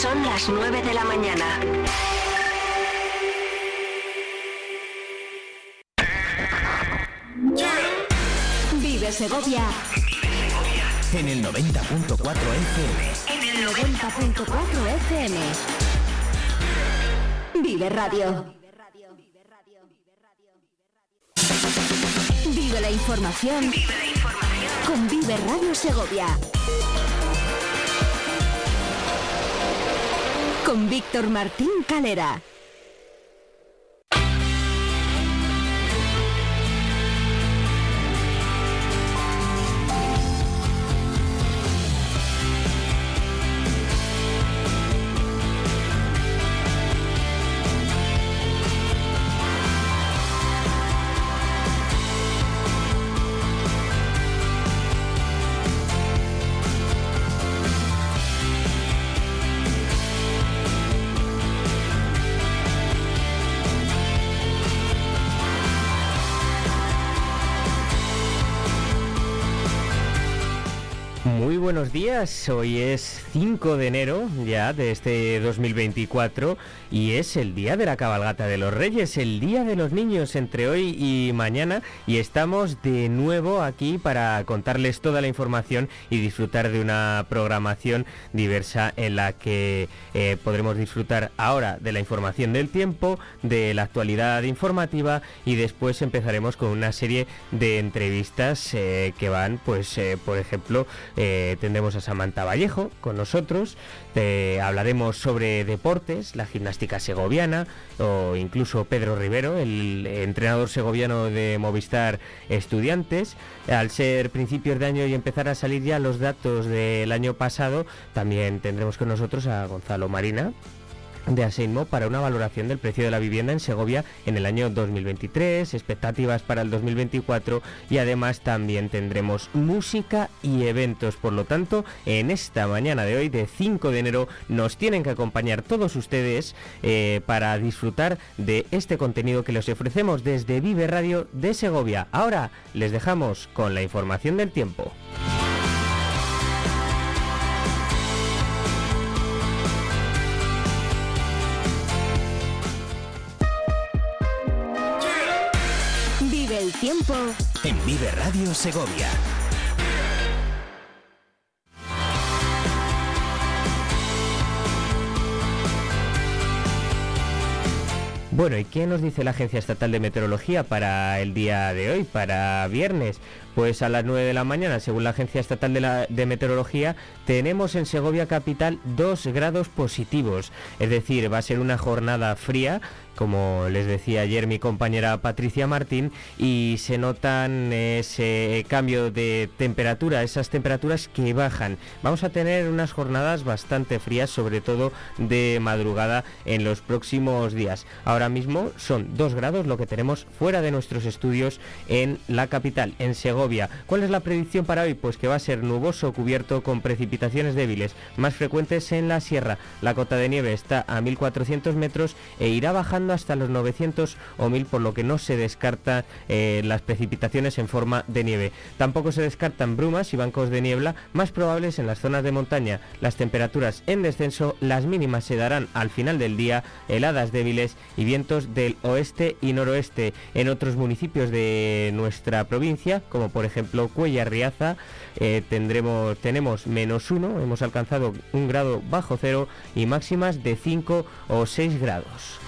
Son las 9 de la mañana. Vive Segovia. En el 90.4 FM. En el 90.4 FM. Vive Radio. Vive la información. Con Vive Radio Segovia. Con Víctor Martín Calera. Buenos días, hoy es 5 de enero ya de este 2024 y es el día de la cabalgata de los reyes, el día de los niños entre hoy y mañana y estamos de nuevo aquí para contarles toda la información y disfrutar de una programación diversa en la que eh, podremos disfrutar ahora de la información del tiempo, de la actualidad informativa y después empezaremos con una serie de entrevistas eh, que van pues eh, por ejemplo tendremos a Samantha Vallejo con nosotros, eh, hablaremos sobre deportes, la gimnástica segoviana o incluso Pedro Rivero, el entrenador segoviano de Movistar Estudiantes. Al ser principios de año y empezar a salir ya los datos del año pasado, también tendremos con nosotros a Gonzalo Marina, de Aseimo para una valoración del precio de la vivienda en Segovia en el año 2023, expectativas para el 2024 y además también tendremos música y eventos. Por lo tanto, en esta mañana de hoy, de 5 de enero, nos tienen que acompañar todos ustedes eh, para disfrutar de este contenido que les ofrecemos desde Vive Radio de Segovia. Ahora les dejamos con la información del tiempo. En Vive Radio Segovia. Bueno, ¿y qué nos dice la Agencia Estatal de Meteorología para el día de hoy, para viernes? Pues a las 9 de la mañana, según la Agencia Estatal de, la- de Meteorología, tenemos en Segovia Capital 2 grados positivos. Es decir, va a ser una jornada fría, como les decía ayer mi compañera Patricia Martín, y se notan ese cambio de temperatura, esas temperaturas que bajan. Vamos a tener unas jornadas bastante frías, sobre todo de madrugada en los próximos días. Ahora mismo son 2 grados lo que tenemos fuera de nuestros estudios en la capital, en Segovia. ¿Cuál es la predicción para hoy? Pues que va a ser nuboso cubierto con precipitaciones débiles, más frecuentes en la sierra. La cota de nieve está a 1400 metros e irá bajando hasta los 900 o 1000, por lo que no se descarta eh, las precipitaciones en forma de nieve. Tampoco se descartan brumas y bancos de niebla más probables en las zonas de montaña. Las temperaturas en descenso, las mínimas se darán al final del día, heladas débiles y vientos del oeste y noroeste. En otros municipios de nuestra provincia, como por ejemplo Cuellar Riaza, eh, tendremos, tenemos menos uno, hemos alcanzado un grado bajo cero y máximas de 5 o 6 grados.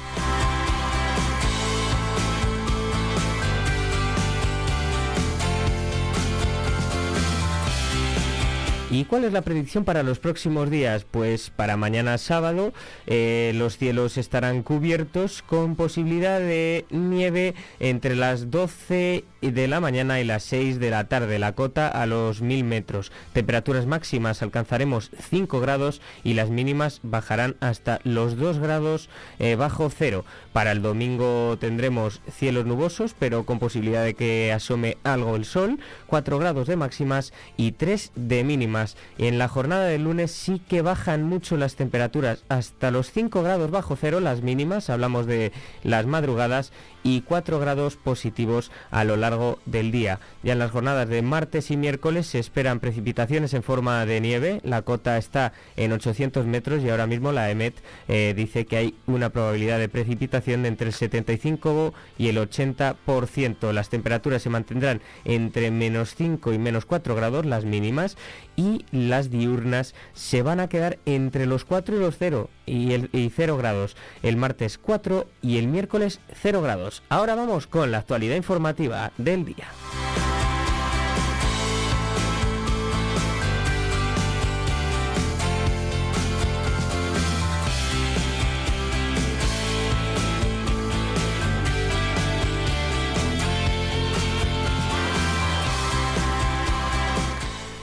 ¿Y cuál es la predicción para los próximos días? Pues para mañana sábado eh, los cielos estarán cubiertos con posibilidad de nieve entre las 12 de la mañana y las 6 de la tarde, la cota a los 1000 metros. Temperaturas máximas alcanzaremos 5 grados y las mínimas bajarán hasta los 2 grados eh, bajo cero. Para el domingo tendremos cielos nubosos, pero con posibilidad de que asome algo el sol, 4 grados de máximas y 3 de mínimas. Mínimas. En la jornada del lunes sí que bajan mucho las temperaturas, hasta los 5 grados bajo cero las mínimas, hablamos de las madrugadas, y 4 grados positivos a lo largo del día. Ya en las jornadas de martes y miércoles se esperan precipitaciones en forma de nieve, la cota está en 800 metros y ahora mismo la EMET eh, dice que hay una probabilidad de precipitación de entre el 75 y el 80%. Las temperaturas se mantendrán entre menos 5 y menos 4 grados, las mínimas, y las diurnas se van a quedar entre los 4 y los 0 y, el, y 0 grados. El martes 4 y el miércoles 0 grados. Ahora vamos con la actualidad informativa del día.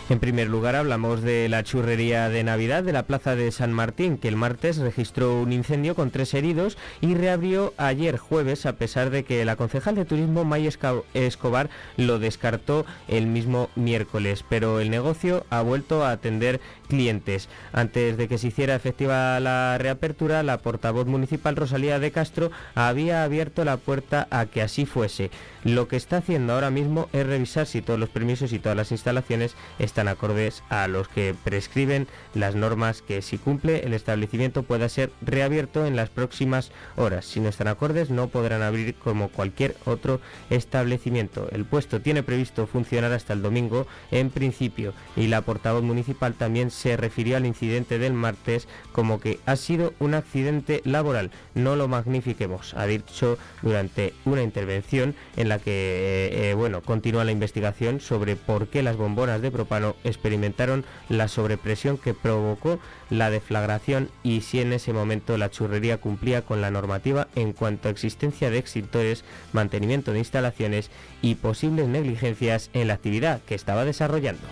En primer lugar hablamos de la churrería de Navidad de la Plaza de San Martín, que el martes registró un incendio con tres heridos y reabrió ayer jueves a pesar de que la concejal de turismo May Escobar lo descartó el mismo miércoles, pero el negocio ha vuelto a atender clientes. Antes de que se hiciera efectiva la reapertura, la portavoz municipal Rosalía de Castro había abierto la puerta a que así fuese. Lo que está haciendo ahora mismo es revisar si todos los permisos y todas las instalaciones están acordes a los que prescriben las normas que si cumple el establecimiento pueda ser reabierto en las próximas horas. Si no están acordes no podrán abrir como cualquier otro establecimiento. El puesto tiene previsto funcionar hasta el domingo en principio y la portavoz municipal también se refirió al incidente del martes como que ha sido un accidente laboral. No lo magnifiquemos, ha dicho durante una intervención en la que eh, eh, bueno, continúa la investigación sobre por qué las bombonas de propano experimentaron la sobrepresión que provocó la deflagración y si en ese momento la churrería cumplía con la normativa en cuanto a existencia de extintores, mantenimiento de instalaciones y posibles negligencias en la actividad que estaba desarrollando.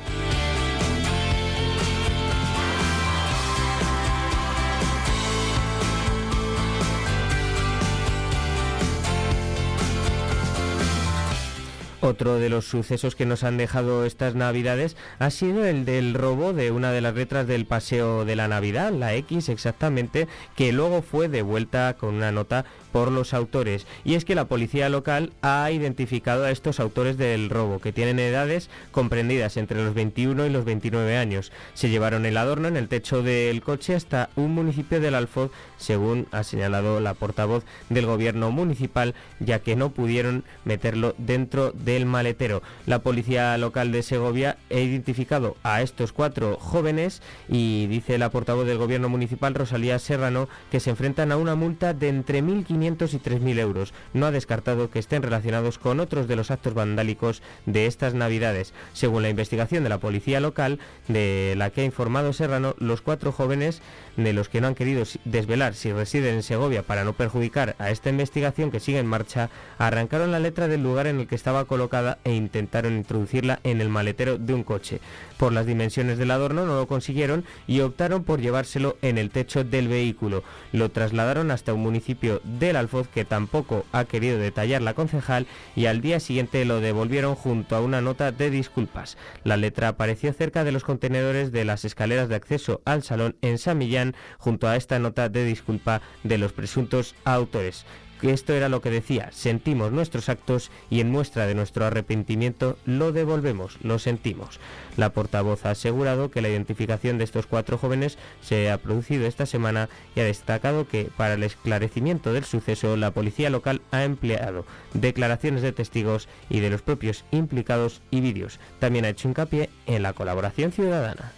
Otro de los sucesos que nos han dejado estas navidades ha sido el del robo de una de las letras del Paseo de la Navidad, la X exactamente, que luego fue devuelta con una nota por los autores. Y es que la policía local ha identificado a estos autores del robo, que tienen edades comprendidas entre los 21 y los 29 años. Se llevaron el adorno en el techo del coche hasta un municipio del Alfoz, según ha señalado la portavoz del gobierno municipal, ya que no pudieron meterlo dentro del maletero. La policía local de Segovia ha identificado a estos cuatro jóvenes y dice la portavoz del gobierno municipal, Rosalía Serrano, que se enfrentan a una multa de entre 1.500 y 3.000 euros. No ha descartado que estén relacionados con otros de los actos vandálicos de estas Navidades. Según la investigación de la policía local, de la que ha informado Serrano, los cuatro jóvenes de los que no han querido desvelar si residen en Segovia para no perjudicar a esta investigación que sigue en marcha, arrancaron la letra del lugar en el que estaba colocada e intentaron introducirla en el maletero de un coche. Por las dimensiones del adorno no lo consiguieron y optaron por llevárselo en el techo del vehículo. Lo trasladaron hasta un municipio Alfoz que tampoco ha querido detallar la concejal y al día siguiente lo devolvieron junto a una nota de disculpas. La letra apareció cerca de los contenedores de las escaleras de acceso al salón en San Millán junto a esta nota de disculpa de los presuntos autores que esto era lo que decía, sentimos nuestros actos y en muestra de nuestro arrepentimiento lo devolvemos, lo sentimos. La portavoz ha asegurado que la identificación de estos cuatro jóvenes se ha producido esta semana y ha destacado que para el esclarecimiento del suceso la policía local ha empleado declaraciones de testigos y de los propios implicados y vídeos. También ha hecho hincapié en la colaboración ciudadana.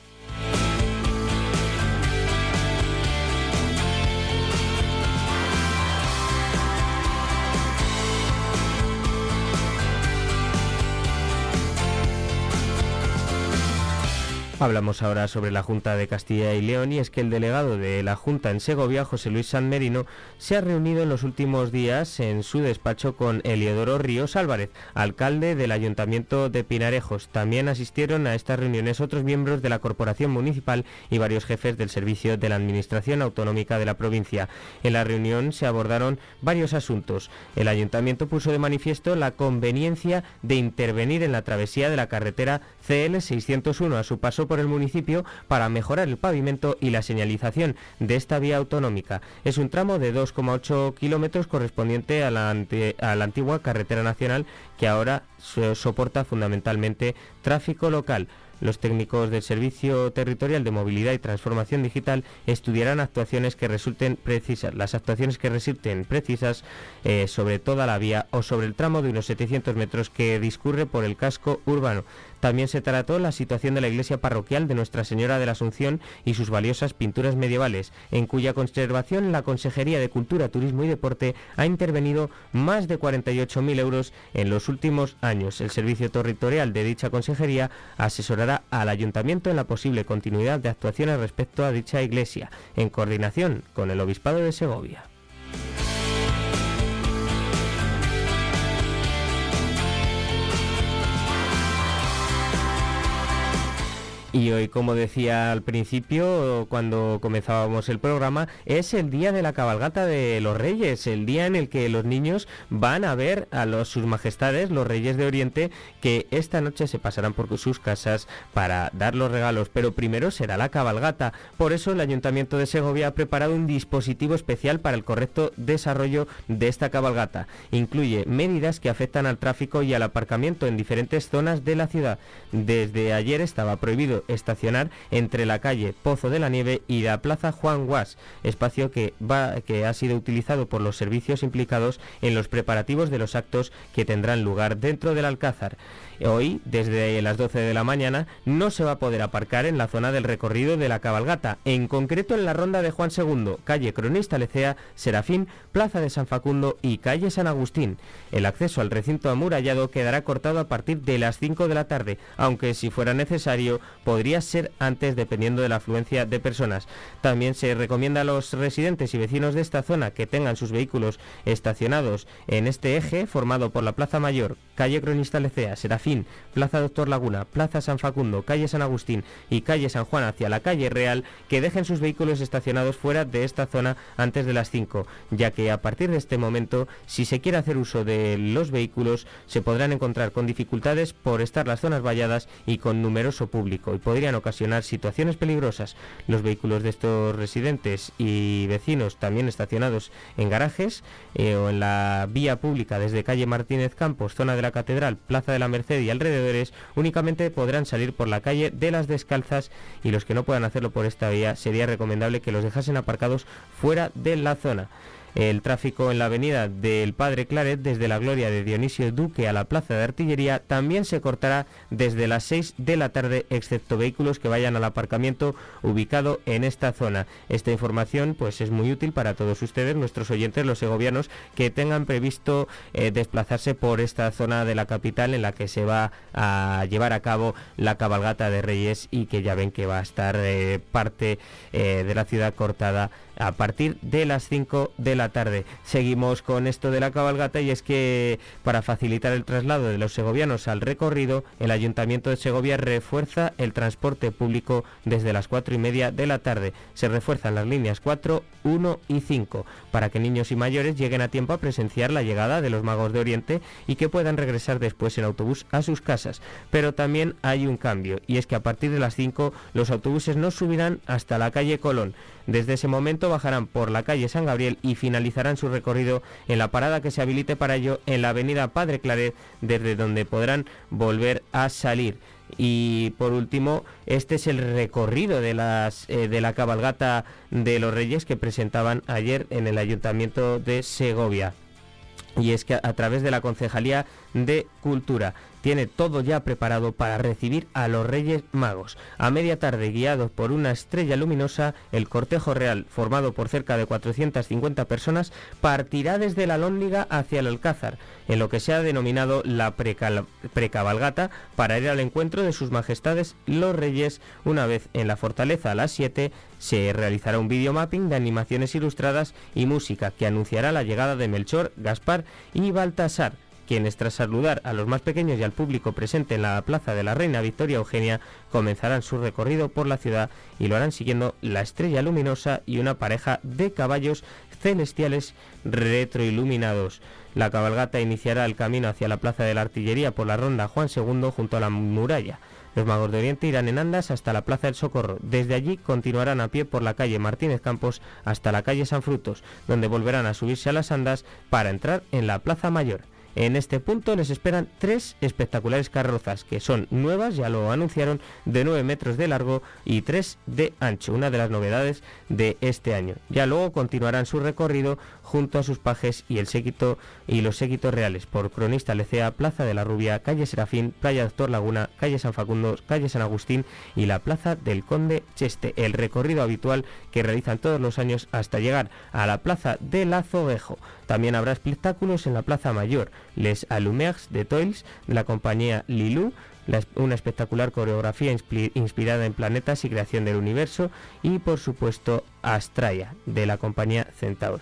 Hablamos ahora sobre la Junta de Castilla y León y es que el delegado de la Junta en Segovia, José Luis San Merino, se ha reunido en los últimos días en su despacho con Eliodoro Ríos Álvarez, alcalde del Ayuntamiento de Pinarejos. También asistieron a estas reuniones otros miembros de la Corporación Municipal y varios jefes del servicio de la Administración Autonómica de la provincia. En la reunión se abordaron varios asuntos. El Ayuntamiento puso de manifiesto la conveniencia de intervenir en la travesía de la carretera CL 601 a su paso por el municipio para mejorar el pavimento y la señalización de esta vía autonómica. Es un tramo de 2,8 kilómetros correspondiente a la, a la antigua carretera nacional que ahora soporta fundamentalmente tráfico local. Los técnicos del Servicio Territorial de Movilidad y Transformación Digital estudiarán actuaciones que resulten precisas, las actuaciones que resulten precisas eh, sobre toda la vía o sobre el tramo de unos 700 metros que discurre por el casco urbano. También se trató la situación de la iglesia parroquial de Nuestra Señora de la Asunción y sus valiosas pinturas medievales, en cuya conservación la Consejería de Cultura, Turismo y Deporte ha intervenido más de 48.000 euros en los últimos años. El servicio territorial de dicha consejería asesorará al ayuntamiento en la posible continuidad de actuaciones respecto a dicha iglesia, en coordinación con el Obispado de Segovia. Y hoy, como decía al principio, cuando comenzábamos el programa, es el día de la cabalgata de los reyes, el día en el que los niños van a ver a sus majestades, los reyes de Oriente, que esta noche se pasarán por sus casas para dar los regalos, pero primero será la cabalgata. Por eso el Ayuntamiento de Segovia ha preparado un dispositivo especial para el correcto desarrollo de esta cabalgata. Incluye medidas que afectan al tráfico y al aparcamiento en diferentes zonas de la ciudad. Desde ayer estaba prohibido estacionar entre la calle Pozo de la Nieve y la Plaza Juan Guas, espacio que, va, que ha sido utilizado por los servicios implicados en los preparativos de los actos que tendrán lugar dentro del Alcázar. Hoy, desde las 12 de la mañana, no se va a poder aparcar en la zona del recorrido de la cabalgata, en concreto en la ronda de Juan II, calle Cronista Lecea, Serafín, Plaza de San Facundo y calle San Agustín. El acceso al recinto amurallado quedará cortado a partir de las 5 de la tarde, aunque si fuera necesario podría ser antes dependiendo de la afluencia de personas. También se recomienda a los residentes y vecinos de esta zona que tengan sus vehículos estacionados en este eje formado por la Plaza Mayor, calle Cronista Lecea, Serafín, Plaza Doctor Laguna, Plaza San Facundo, calle San Agustín y calle San Juan hacia la calle Real, que dejen sus vehículos estacionados fuera de esta zona antes de las 5, ya que a partir de este momento, si se quiere hacer uso de los vehículos, se podrán encontrar con dificultades por estar las zonas valladas y con numeroso público y podrían ocasionar situaciones peligrosas. Los vehículos de estos residentes y vecinos también estacionados en garajes eh, o en la vía pública desde calle Martínez Campos, zona de la Catedral, Plaza de la Merced y alrededores únicamente podrán salir por la calle de las descalzas y los que no puedan hacerlo por esta vía sería recomendable que los dejasen aparcados fuera de la zona. El tráfico en la avenida del Padre Claret desde la Gloria de Dionisio Duque a la Plaza de Artillería también se cortará desde las 6 de la tarde, excepto vehículos que vayan al aparcamiento ubicado en esta zona. Esta información pues es muy útil para todos ustedes, nuestros oyentes, los segovianos, que tengan previsto eh, desplazarse por esta zona de la capital en la que se va a llevar a cabo la cabalgata de Reyes y que ya ven que va a estar eh, parte eh, de la ciudad cortada a partir de las 5 de la tarde. Seguimos con esto de la cabalgata y es que para facilitar el traslado de los segovianos al recorrido, el Ayuntamiento de Segovia refuerza el transporte público desde las 4 y media de la tarde. Se refuerzan las líneas 4, 1 y 5 para que niños y mayores lleguen a tiempo a presenciar la llegada de los magos de Oriente y que puedan regresar después en autobús a sus casas. Pero también hay un cambio y es que a partir de las 5 los autobuses no subirán hasta la calle Colón. Desde ese momento bajarán por la calle San Gabriel y finalizarán su recorrido en la parada que se habilite para ello en la avenida Padre Claret, desde donde podrán volver a salir. Y por último, este es el recorrido de, las, eh, de la cabalgata de los Reyes que presentaban ayer en el Ayuntamiento de Segovia. Y es que a través de la Concejalía de Cultura tiene todo ya preparado para recibir a los Reyes Magos. A media tarde, guiados por una estrella luminosa, el cortejo real, formado por cerca de 450 personas, partirá desde la Lóndiga hacia el Alcázar, en lo que se ha denominado la precabalgata, para ir al encuentro de sus majestades los Reyes. Una vez en la fortaleza a las 7, se realizará un videomapping de animaciones ilustradas y música que anunciará la llegada de Melchor, Gaspar y Baltasar quienes tras saludar a los más pequeños y al público presente en la plaza de la Reina Victoria Eugenia comenzarán su recorrido por la ciudad y lo harán siguiendo la estrella luminosa y una pareja de caballos celestiales retroiluminados. La cabalgata iniciará el camino hacia la Plaza de la Artillería por la ronda Juan II junto a la muralla. Los magos de Oriente irán en andas hasta la Plaza del Socorro. Desde allí continuarán a pie por la calle Martínez Campos hasta la calle San Frutos, donde volverán a subirse a las andas para entrar en la Plaza Mayor. En este punto les esperan tres espectaculares carrozas que son nuevas, ya lo anunciaron, de 9 metros de largo y 3 de ancho, una de las novedades de este año. Ya luego continuarán su recorrido junto a sus pajes y el séquito y los séquitos reales por Cronista Lecea, Plaza de la Rubia, Calle Serafín, Playa Doctor Laguna, Calle San Facundo, Calle San Agustín y la Plaza del Conde Cheste, el recorrido habitual que realizan todos los años hasta llegar a la Plaza del Azoguejo. También habrá espectáculos en la Plaza Mayor, Les Allumeages de Toils, de la compañía Lilou, una espectacular coreografía inspirada en planetas y creación del universo, y por supuesto Astraya, de la compañía Centaur.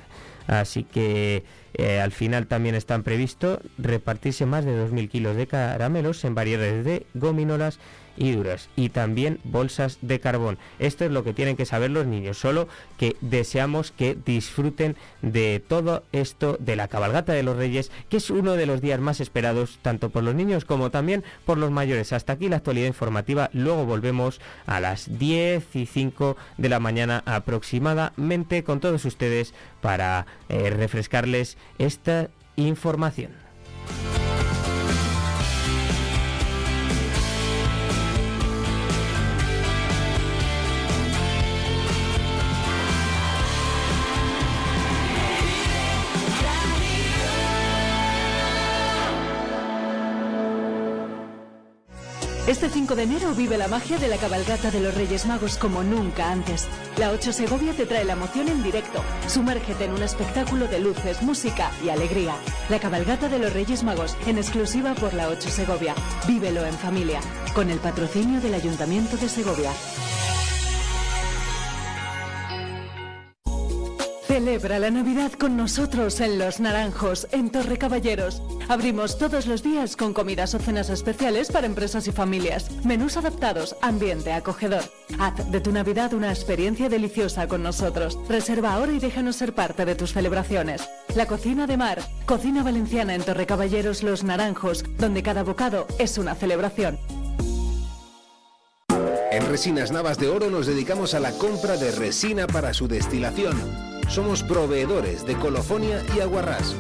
Así que eh, al final también están previstos repartirse más de 2.000 kilos de caramelos en variedades de gominolas y también bolsas de carbón. Esto es lo que tienen que saber los niños, solo que deseamos que disfruten de todo esto de la cabalgata de los Reyes, que es uno de los días más esperados tanto por los niños como también por los mayores. Hasta aquí la actualidad informativa, luego volvemos a las 10 y 5 de la mañana aproximadamente con todos ustedes para eh, refrescarles esta información. Este 5 de enero vive la magia de la cabalgata de los Reyes Magos como nunca antes. La 8 Segovia te trae la emoción en directo. Sumérgete en un espectáculo de luces, música y alegría. La cabalgata de los Reyes Magos, en exclusiva por la 8 Segovia. Vívelo en familia, con el patrocinio del Ayuntamiento de Segovia. Celebra la Navidad con nosotros en Los Naranjos, en Torre Caballeros. Abrimos todos los días con comidas o cenas especiales para empresas y familias. Menús adaptados, ambiente acogedor. Haz de tu Navidad una experiencia deliciosa con nosotros. Reserva ahora y déjanos ser parte de tus celebraciones. La cocina de mar, cocina valenciana en Torre Caballeros Los Naranjos, donde cada bocado es una celebración. En Resinas Navas de Oro nos dedicamos a la compra de resina para su destilación somos proveedores de colofonia y aguarrás.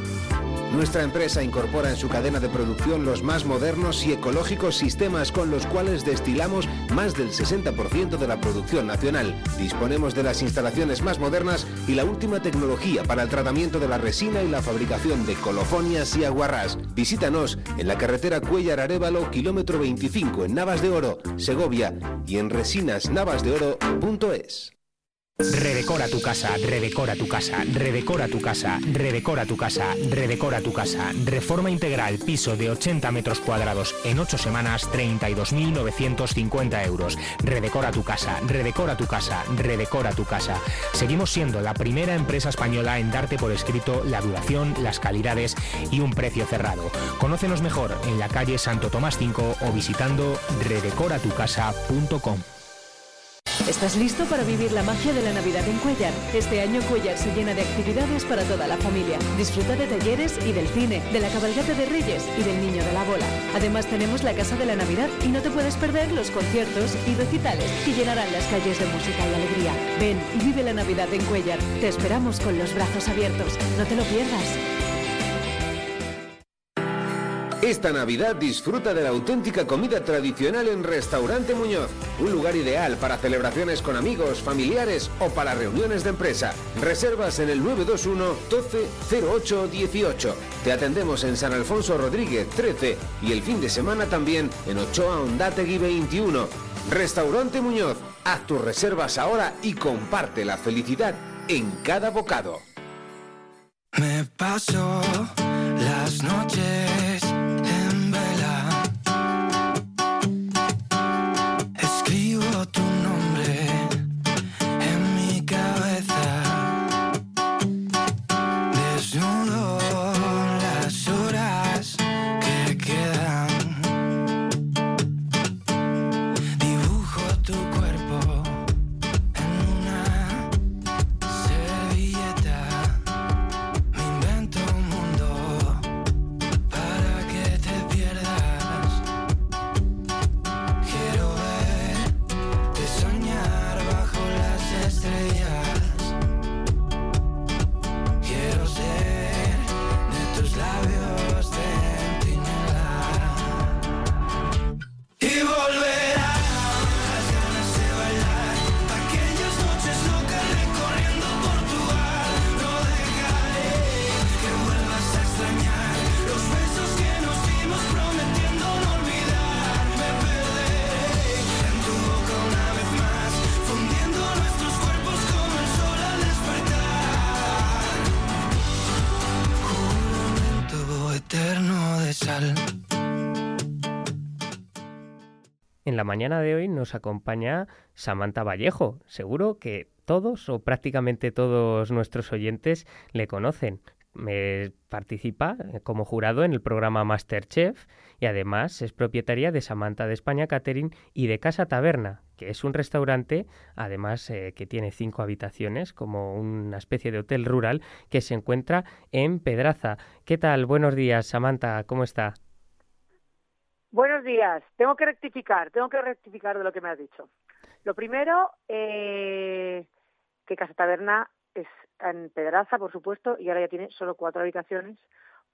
Nuestra empresa incorpora en su cadena de producción los más modernos y ecológicos sistemas con los cuales destilamos más del 60% de la producción nacional. Disponemos de las instalaciones más modernas y la última tecnología para el tratamiento de la resina y la fabricación de colofonias y aguarrás. Visítanos en la carretera Cuellar Arevalo, kilómetro 25 en Navas de Oro, Segovia y en resinasnavasdeoro.es. Redecora tu casa, redecora tu casa, redecora tu casa, redecora tu casa, redecora tu casa. Reforma integral, piso de 80 metros cuadrados en 8 semanas, 32.950 euros. Redecora tu casa, redecora tu casa, redecora tu casa. Seguimos siendo la primera empresa española en darte por escrito la duración, las calidades y un precio cerrado. Conócenos mejor en la calle Santo Tomás 5 o visitando redecoratucasa.com. ¿Estás listo para vivir la magia de la Navidad en Cuellar? Este año Cuellar se llena de actividades para toda la familia. Disfruta de talleres y del cine, de la cabalgata de Reyes y del Niño de la Bola. Además tenemos la Casa de la Navidad y no te puedes perder los conciertos y recitales que llenarán las calles de música y alegría. Ven y vive la Navidad en Cuellar. Te esperamos con los brazos abiertos. No te lo pierdas. Esta Navidad disfruta de la auténtica comida tradicional en Restaurante Muñoz, un lugar ideal para celebraciones con amigos, familiares o para reuniones de empresa. Reservas en el 921 12 08 18. Te atendemos en San Alfonso Rodríguez 13 y el fin de semana también en Ochoa Ondategui 21. Restaurante Muñoz, haz tus reservas ahora y comparte la felicidad en cada bocado. Me paso las noches En la mañana de hoy nos acompaña Samantha Vallejo. Seguro que todos o prácticamente todos nuestros oyentes le conocen. Me participa como jurado en el programa Masterchef y además es propietaria de Samantha de España Catering y de Casa Taberna, que es un restaurante, además eh, que tiene cinco habitaciones, como una especie de hotel rural que se encuentra en Pedraza. ¿Qué tal? Buenos días, Samantha, ¿cómo está? Buenos días. Tengo que rectificar, tengo que rectificar de lo que me has dicho. Lo primero, eh, que Casa Taberna es en Pedraza, por supuesto, y ahora ya tiene solo cuatro habitaciones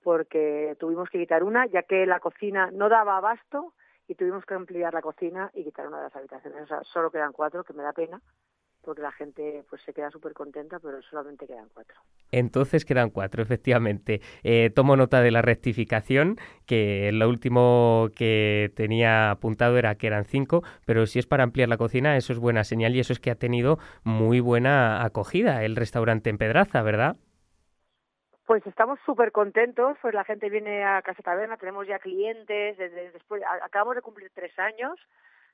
porque tuvimos que quitar una, ya que la cocina no daba abasto y tuvimos que ampliar la cocina y quitar una de las habitaciones. O sea, solo quedan cuatro, que me da pena, porque la gente pues se queda súper contenta, pero solamente quedan cuatro. Entonces quedan cuatro, efectivamente. Eh, tomo nota de la rectificación, que lo último que tenía apuntado era que eran cinco, pero si es para ampliar la cocina, eso es buena señal y eso es que ha tenido muy buena acogida el restaurante en Pedraza, ¿verdad? Pues estamos súper contentos, pues la gente viene a Casa Taberna, tenemos ya clientes, desde después, acabamos de cumplir tres años,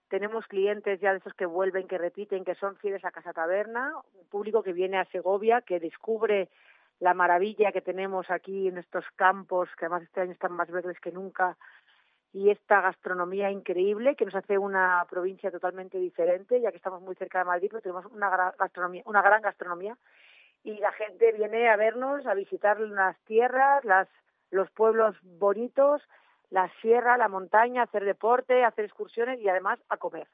tenemos clientes ya de esos que vuelven, que repiten, que son fieles a Casa Taberna, un público que viene a Segovia, que descubre la maravilla que tenemos aquí en estos campos, que además este año están más verdes que nunca, y esta gastronomía increíble que nos hace una provincia totalmente diferente, ya que estamos muy cerca de Madrid, pero tenemos una gran gastronomía, y la gente viene a vernos, a visitar las tierras, las, los pueblos bonitos la sierra, la montaña, hacer deporte, hacer excursiones y además a comer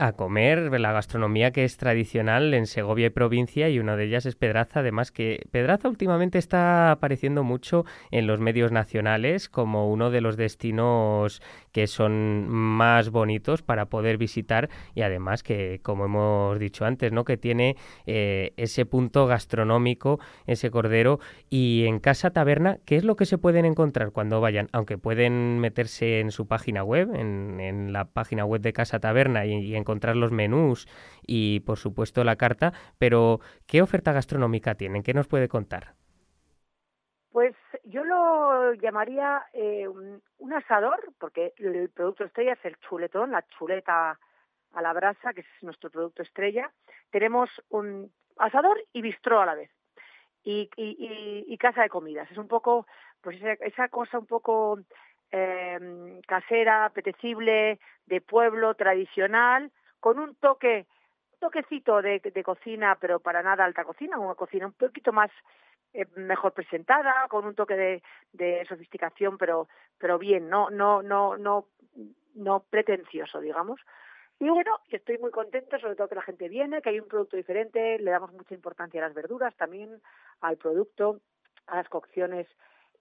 a comer la gastronomía que es tradicional en Segovia y provincia y una de ellas es Pedraza, además que Pedraza últimamente está apareciendo mucho en los medios nacionales como uno de los destinos que son más bonitos para poder visitar y además que como hemos dicho antes, ¿no? que tiene eh, ese punto gastronómico, ese cordero y en Casa Taberna, ¿qué es lo que se pueden encontrar cuando vayan? Aunque pueden meterse en su página web, en, la página web de Casa Taberna y, y encontrar los menús y por supuesto la carta, pero ¿qué oferta gastronómica tienen? ¿Qué nos puede contar? Pues yo lo llamaría eh, un, asador, porque el producto estrella es el chuletón, la chuleta a la brasa, que es nuestro producto estrella. Tenemos un asador y bistró a la vez. Y, y, casa de comidas. Es un poco, pues esa cosa un poco eh, casera, apetecible, de pueblo, tradicional, con un toque, toquecito de, cocina, pero para nada alta cocina, una cocina un poquito más eh, mejor presentada, con un toque de, de sofisticación, pero, pero bien, no, no, no, no, no pretencioso, digamos. Y bueno, estoy muy contenta, sobre todo que la gente viene, que hay un producto diferente, le damos mucha importancia a las verduras también, al producto, a las cocciones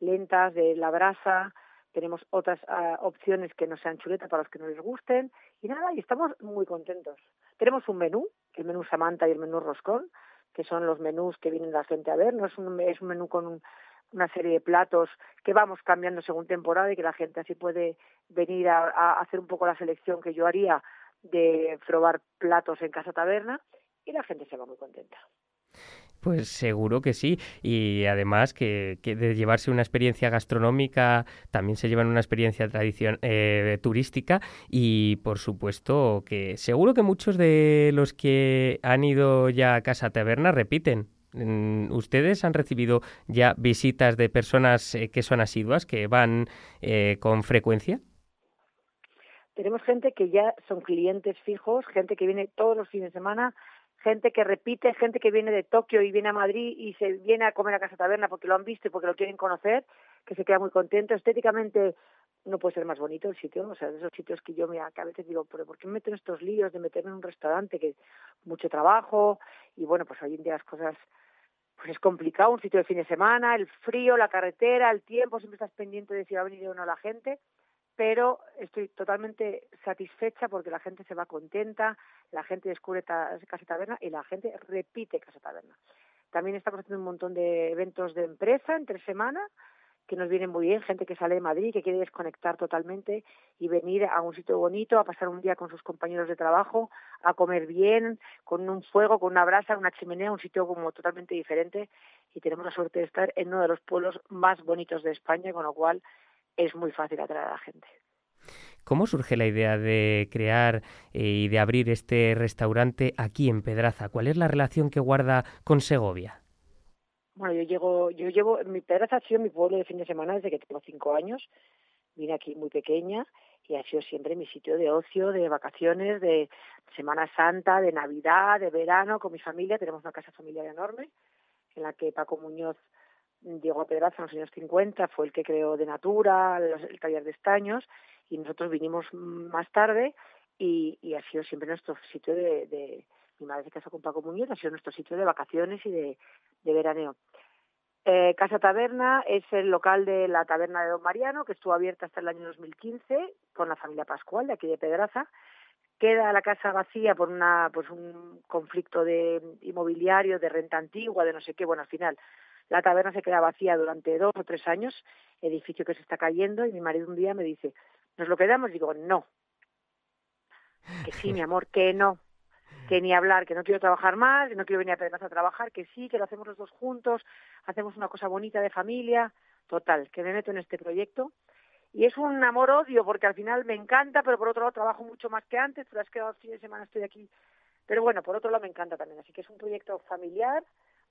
lentas de la brasa, tenemos otras ah, opciones que no sean chuleta para los que no les gusten y nada, y estamos muy contentos. Tenemos un menú, el menú Samantha y el menú Roscón, que son los menús que vienen la gente a ver, no es un, es un menú con una serie de platos que vamos cambiando según temporada y que la gente así puede venir a hacer un poco la selección que yo haría de probar platos en casa taberna y la gente se va muy contenta. Pues seguro que sí. Y además que, de llevarse una experiencia gastronómica, también se llevan una experiencia eh, turística y por supuesto que seguro que muchos de los que han ido ya a Casa Taberna repiten. ¿Ustedes han recibido ya visitas de personas eh, que son asiduas, que van eh, con frecuencia? Tenemos gente que ya son clientes fijos, gente que viene todos los fines de semana gente que repite, gente que viene de Tokio y viene a Madrid y se viene a comer a Casa Taberna porque lo han visto y porque lo quieren conocer, que se queda muy contento. Estéticamente no puede ser más bonito el sitio, o sea, de esos sitios que yo me, a veces digo, pero ¿por qué me meto en estos líos de meterme en un restaurante que mucho trabajo? Y bueno, pues hoy en día las cosas, pues es complicado, un sitio de fin de semana, el frío, la carretera, el tiempo, siempre estás pendiente de si va a venir o no la gente, pero estoy totalmente satisfecha porque la gente se va contenta, la gente descubre Casa Taberna y la gente repite Casa Taberna. También estamos haciendo un montón de eventos de empresa entre semana que nos vienen muy bien, gente que sale de Madrid, que quiere desconectar totalmente y venir a un sitio bonito, a pasar un día con sus compañeros de trabajo, a comer bien, con un fuego, con una brasa, una chimenea, un sitio como totalmente diferente y tenemos la suerte de estar en uno de los pueblos más bonitos de España, con lo cual es muy fácil atraer a la gente. ¿Cómo surge la idea de crear eh, y de abrir este restaurante aquí en Pedraza? ¿Cuál es la relación que guarda con Segovia? Bueno, yo llego, yo llevo, mi Pedraza ha sido mi pueblo de fin de semana desde que tengo cinco años. Vine aquí muy pequeña y ha sido siempre mi sitio de ocio, de vacaciones, de Semana Santa, de Navidad, de verano, con mi familia. Tenemos una casa familiar enorme en la que Paco Muñoz llegó a Pedraza en los años 50, fue el que creó de Natura, el taller de estaños, y nosotros vinimos más tarde y, ha sido siempre nuestro sitio de, mi madre se casó con Paco Muñoz, ha sido nuestro sitio de vacaciones y de, de veraneo. Eh, Casa Taberna es el local de la taberna de Don Mariano, que estuvo abierta hasta el año 2015 con la familia Pascual de aquí de Pedraza. Queda la casa vacía por una, pues un conflicto de inmobiliario, de renta antigua, de no sé qué. Bueno, al final la taberna se queda vacía durante dos o tres años, edificio que se está cayendo, y mi marido un día me dice, ¿nos lo quedamos? Digo, no. Que sí, mi amor, que no. Que ni hablar, que no quiero trabajar más, que no quiero venir a Pedraza a trabajar, que sí, que lo hacemos los dos juntos, hacemos una cosa bonita de familia. Total, que me meto en este proyecto. Y es un amor-odio, porque al final me encanta, pero por otro lado trabajo mucho más que antes, pero es que el fin de semana estoy aquí. Pero bueno, por otro lado me encanta también. Así que es un proyecto familiar,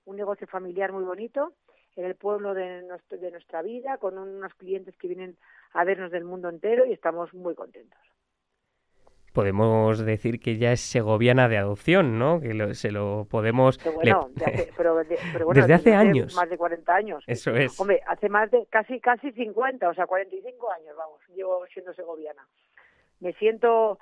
un negocio familiar muy bonito en el pueblo de, nuestro, de nuestra vida, con unos clientes que vienen a vernos del mundo entero y estamos muy contentos. Podemos decir que ya es segoviana de adopción, ¿no? Que se lo podemos... Pero bueno, desde hace años. Más de 40 años. Eso es. Hombre, hace más de casi casi 50, o sea, 45 años, vamos, llevo siendo segoviana. Me siento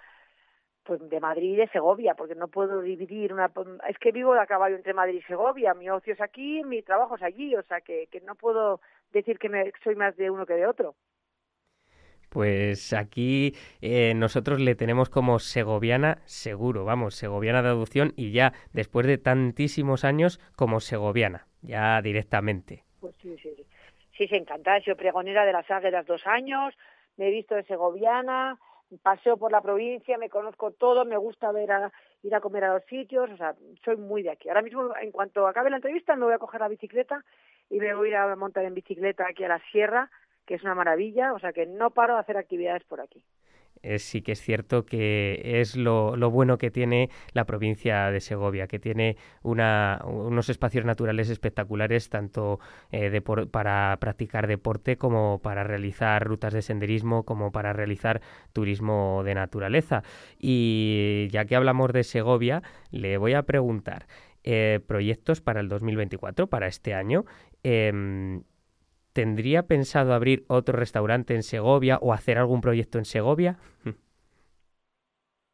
pues de Madrid y de Segovia, porque no puedo dividir una... Es que vivo de caballo entre Madrid y Segovia, mi ocio es aquí, mi trabajo es allí, o sea que, que no puedo decir que me, soy más de uno que de otro. Pues aquí eh, nosotros le tenemos como segoviana seguro, vamos, segoviana de adopción y ya después de tantísimos años como segoviana, ya directamente. Pues sí, sí, sí. Sí, se encanta, he sido pregonera de las águilas dos años, me he visto de segoviana, paseo por la provincia, me conozco todo, me gusta ver a, ir a comer a los sitios, o sea, soy muy de aquí. Ahora mismo, en cuanto acabe la entrevista, me voy a coger la bicicleta y me voy a ir a montar en bicicleta aquí a la sierra, que es una maravilla, o sea que no paro de hacer actividades por aquí sí que es cierto que es lo, bueno que tiene la provincia de Segovia, que tiene unos espacios naturales espectaculares tanto eh, para practicar deporte como para realizar rutas de senderismo, como para realizar turismo de naturaleza. Y ya que hablamos de Segovia, le voy a preguntar, eh, proyectos para el 2024, para este año. ¿Tendría pensado abrir otro restaurante en Segovia o hacer algún proyecto en Segovia?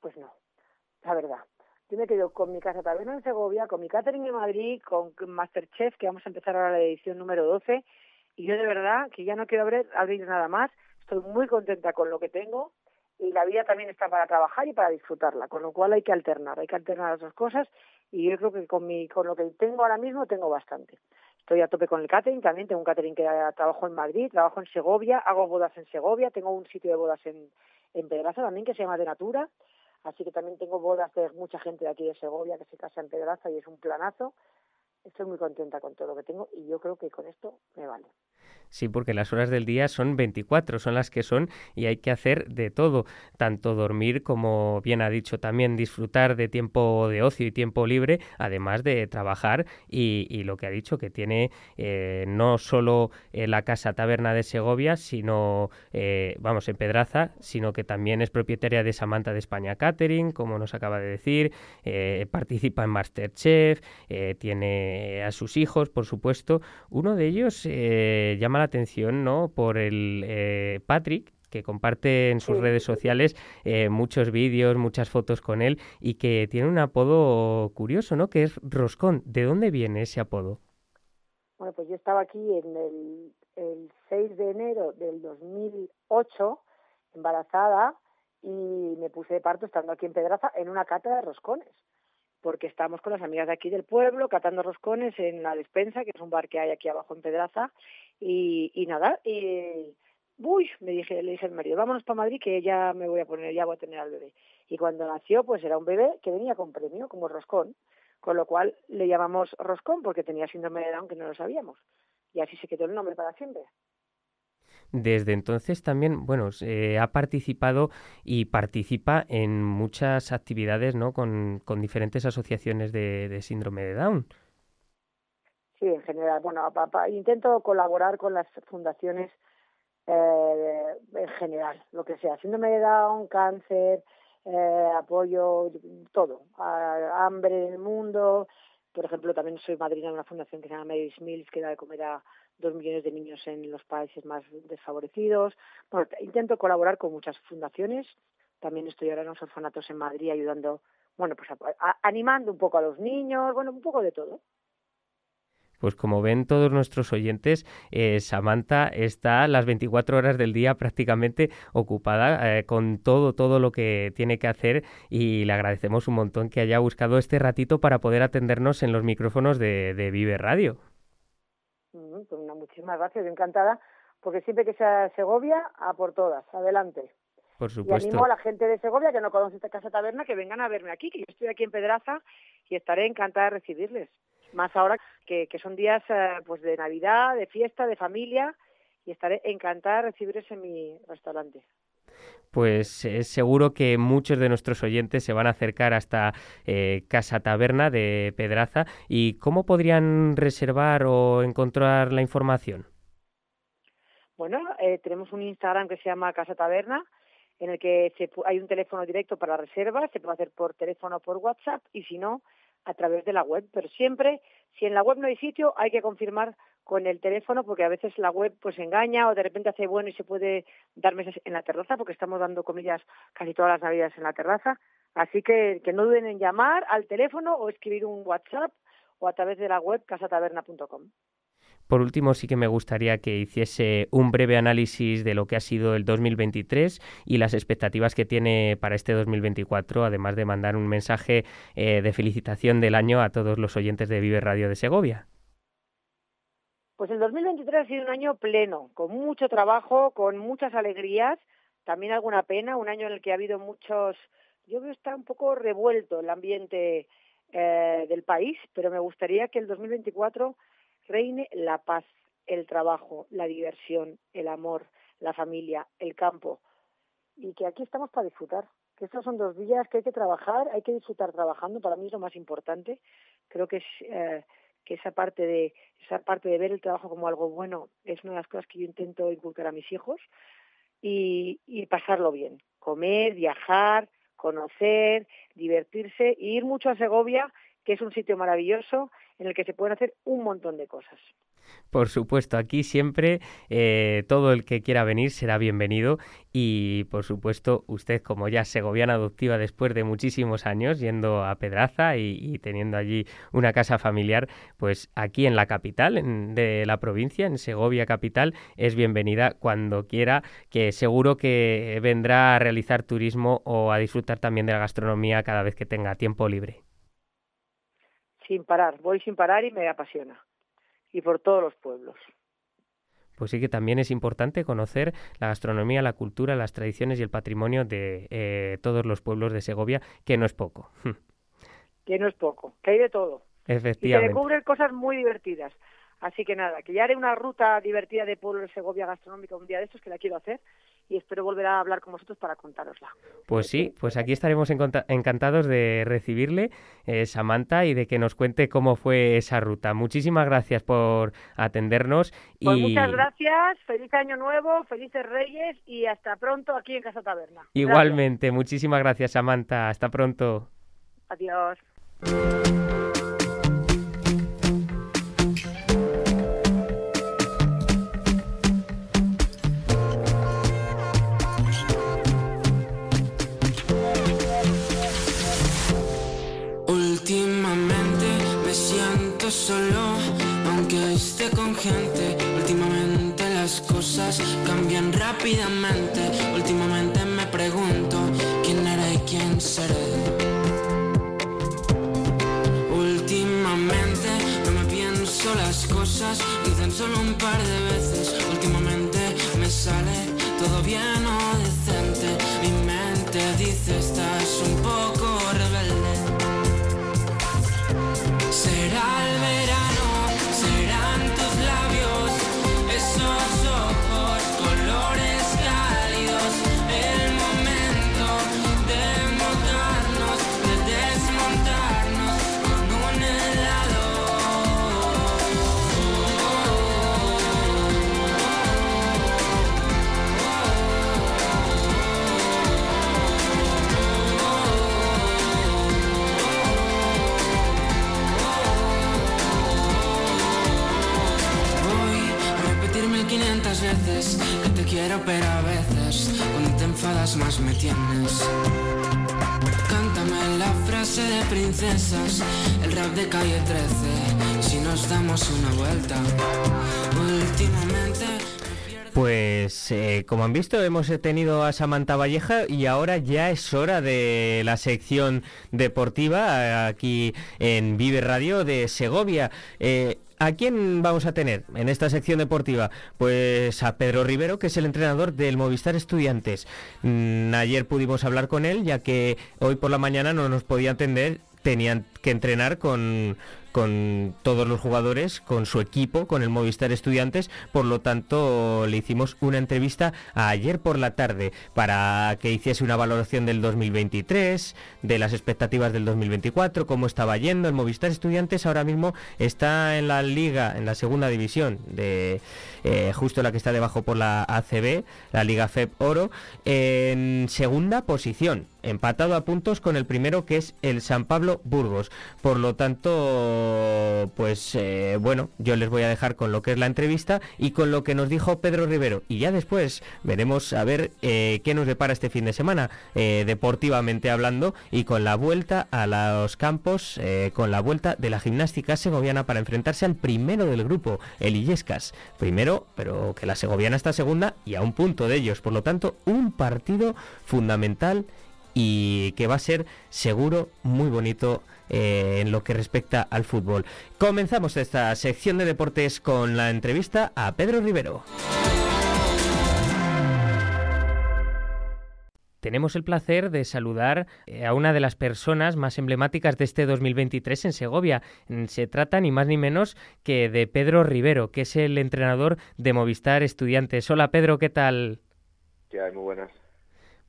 Pues no, la verdad. Yo me quedo con mi casa taberna en Segovia, con mi catering en Madrid, con Masterchef, que vamos a empezar ahora la edición número 12, y yo de verdad que ya no quiero abrir, abrir nada más. Estoy muy contenta con lo que tengo y la vida también está para trabajar y para disfrutarla, con lo cual hay que alternar, hay que alternar las dos cosas y yo creo que con, mi, con lo que tengo ahora mismo tengo bastante. Estoy a tope con el catering, también tengo un catering que trabajo en Madrid, trabajo en Segovia, hago bodas en Segovia, tengo un sitio de bodas en, en Pedraza también que se llama De Natura, así que también tengo bodas de mucha gente de aquí de Segovia que se casa en Pedraza y es un planazo. Estoy muy contenta con todo lo que tengo y yo creo que con esto me vale. Sí, porque las horas del día son 24, son las que son y hay que hacer de todo, tanto dormir como bien ha dicho también disfrutar de tiempo de ocio y tiempo libre, además de trabajar y, lo que ha dicho que tiene eh, no solo eh, la casa taberna de Segovia, sino, eh, vamos, en Pedraza, sino que también es propietaria de Samantha de España Catering, como nos acaba de decir, participa en Masterchef, tiene a sus hijos, por supuesto. Uno de ellos llama la atención ¿no? por el eh, Patrick, que comparte en sus redes sociales eh, muchos vídeos, muchas fotos con él y que tiene un apodo curioso, ¿no? Que es Roscón. ¿De dónde viene ese apodo? Bueno, pues yo estaba aquí en el, el 6 de enero del 2008 embarazada y me puse de parto estando aquí en Pedraza en una cata de roscones, porque estamos con las amigas de aquí del pueblo catando roscones en la despensa, que es un bar que hay aquí abajo en Pedraza, y, y nada, y uy, me dije, le dije al marido, vámonos para Madrid que ya me voy a poner, ya voy a tener al bebé. Y cuando nació, pues era un bebé que venía con premio, como roscón, con lo cual le llamamos roscón porque tenía síndrome de Down que no lo sabíamos. Y así se quedó el nombre para siempre. Desde entonces también, bueno, ha participado y participa en muchas actividades, ¿no? Con, con diferentes asociaciones de, de, síndrome de Down. Sí, en general. Bueno, intento colaborar con las fundaciones eh, en general, lo que sea, síndrome de Down, cáncer, eh, apoyo, todo, hambre en el mundo. Por ejemplo, también soy madrina de una fundación que se llama Mary's Mills, que da de comer a dos millones de niños en los países más desfavorecidos. Bueno, intento colaborar con muchas fundaciones. También estoy ahora en los orfanatos en Madrid ayudando, bueno, pues animando un poco a los niños, bueno, un poco de todo. Pues como ven todos nuestros oyentes, eh, Samantha está las 24 horas del día prácticamente ocupada eh, con todo, todo lo que tiene que hacer y le agradecemos un montón que haya buscado este ratito para poder atendernos en los micrófonos de, de Vive Radio. Pues muchísimas gracias, encantada, porque siempre que sea Segovia, a por todas, adelante. Por supuesto. Y animo a la gente de Segovia que no conoce esta casa taberna que vengan a verme aquí, que yo estoy aquí en Pedraza y estaré encantada de recibirles más ahora que, son días eh, pues de Navidad, de fiesta, de familia y estaré encantada de recibirles en mi restaurante pues es seguro que muchos de nuestros oyentes se van a acercar hasta eh, Casa Taberna de Pedraza. ¿Y cómo podrían reservar o encontrar la información? Bueno, eh, tenemos un Instagram que se llama Casa Taberna, en el que hay un teléfono directo para reservas, se puede hacer por teléfono o por WhatsApp, y si no, a través de la web. Pero siempre, si en la web no hay sitio, hay que confirmar con el teléfono porque a veces la web pues engaña o de repente hace bueno y se puede dar meses en la terraza porque estamos dando comillas casi todas las navidades en la terraza. Así que que no duden en llamar al teléfono o escribir un WhatsApp o a través de la web casataberna.com. Por último, sí que me gustaría que hiciese un breve análisis de lo que ha sido el 2023 y las expectativas que tiene para este 2024, además de mandar un mensaje eh, de felicitación del año a todos los oyentes de Vive Radio de Segovia. Pues el 2023 ha sido un año pleno, con mucho trabajo, con muchas alegrías, también alguna pena, un año en el que ha habido muchos, yo creo que está un poco revuelto el ambiente eh, del país, pero me gustaría que el 2024 reine la paz, el trabajo, la diversión, el amor, la familia, el campo. Y que aquí estamos para disfrutar. Que estos son dos días que hay que trabajar, hay que disfrutar trabajando, para mí es lo más importante. Creo que es eh, que esa parte de esa parte de ver el trabajo como algo bueno es una de las cosas que yo intento inculcar a mis hijos y, y pasarlo bien, comer, viajar, conocer, divertirse, e ir mucho a Segovia, que es un sitio maravilloso en el que se pueden hacer un montón de cosas. Por supuesto, aquí siempre eh, todo el que quiera venir será bienvenido y por supuesto usted como ya segoviana adoptiva después de muchísimos años yendo a Pedraza y, teniendo allí una casa familiar, pues aquí en la capital de la provincia, en Segovia capital, es bienvenida cuando quiera, que seguro que vendrá a realizar turismo o a disfrutar también de la gastronomía cada vez que tenga tiempo libre sin parar, voy sin parar y me apasiona. Y por todos los pueblos. Pues sí que también es importante conocer la gastronomía, la cultura, las tradiciones y el patrimonio de eh, todos los pueblos de Segovia, que no es poco. que no es poco, que hay de todo. Efectivamente. Y se descubren cosas muy divertidas. Así que nada, que ya haré una ruta divertida de pueblo de Segovia gastronómica un día de estos que la quiero hacer y espero volver a hablar con vosotros para contárosla. Pues sí, pues aquí estaremos encantados de recibirle, eh, Samantha, y de que nos cuente cómo fue esa ruta. Muchísimas gracias por atendernos. Pues muchas gracias, feliz año nuevo, felices reyes y hasta pronto aquí en Casa Taberna. Igualmente, muchísimas gracias, Samantha. Hasta pronto. Adiós. Solo, aunque esté con gente. Últimamente las cosas cambian rápidamente. Últimamente me pregunto quién era y quién seré. Últimamente no me pienso las cosas, dicen solo un par de veces. Pero a veces cuando te enfadas más me tienes. Cántame la frase de princesas, el rap de calle 13, si nos damos una vuelta. Últimamente. Pues eh, como han visto hemos tenido a Samantha Valleja y ahora ya es hora de la sección deportiva aquí en Vive Radio de Segovia. Eh, ¿A quién vamos a tener en esta sección deportiva? Pues a Pedro Rivero, que es el entrenador del Movistar Estudiantes. Mm, ayer pudimos hablar con él, ya que hoy por la mañana no nos podía atender, tenían que entrenar con, con todos los jugadores, con su equipo, con el Movistar Estudiantes. Por lo tanto, le hicimos una entrevista ayer por la tarde para que hiciese una valoración del 2023, de las expectativas del 2024, cómo estaba yendo. El Movistar Estudiantes ahora mismo está en la liga, en la segunda división, de eh, justo la que está debajo por la ACB, la Liga FEB Oro, en segunda posición empatado a puntos con el primero que es el San Pablo Burgos. Por lo tanto, pues eh, bueno, yo les voy a dejar con lo que es la entrevista y con lo que nos dijo Pedro Rivero. Y ya después veremos a ver eh, qué nos depara este fin de semana, eh, deportivamente hablando, y con la vuelta a los campos, con la vuelta de la gimnástica segoviana para enfrentarse al primero del grupo, el Illescas. Primero, pero que la segoviana está segunda y a un punto de ellos. Por lo tanto, un partido fundamental y que va a ser seguro muy bonito eh, en lo que respecta al fútbol. Comenzamos esta sección de deportes con la entrevista a Pedro Rivero. Tenemos el placer de saludar eh, a una de las personas más emblemáticas de este 2023 en Segovia. Mm, Se trata ni más ni menos que de Pedro Rivero, que es el entrenador de Movistar Estudiantes. Hola Pedro, ¿qué tal? ¿Qué hay? Muy buenas.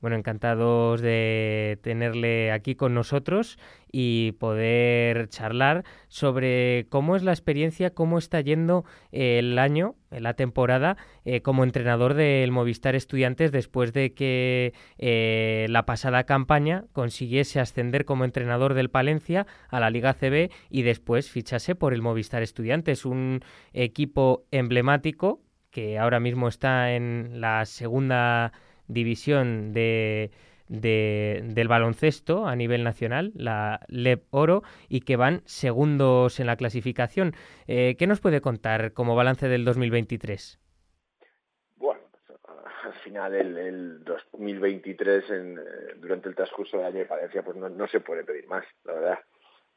Bueno, encantados de tenerle aquí con nosotros y poder charlar sobre cómo es la experiencia, cómo está yendo el año, la temporada, eh, como entrenador del Movistar Estudiantes después de que eh, la pasada campaña consiguiese ascender como entrenador del Palencia a la Liga CB y después fichase por el Movistar Estudiantes, un equipo emblemático que ahora mismo está en la segunda división de, de, del baloncesto a nivel nacional, la LEP Oro, y que van segundos en la clasificación. Eh, ¿Qué nos puede contar como balance del 2023? Bueno, pues, al final el, el 2023, en, eh, durante el transcurso del año de Valencia, pues no, se puede pedir más, la verdad.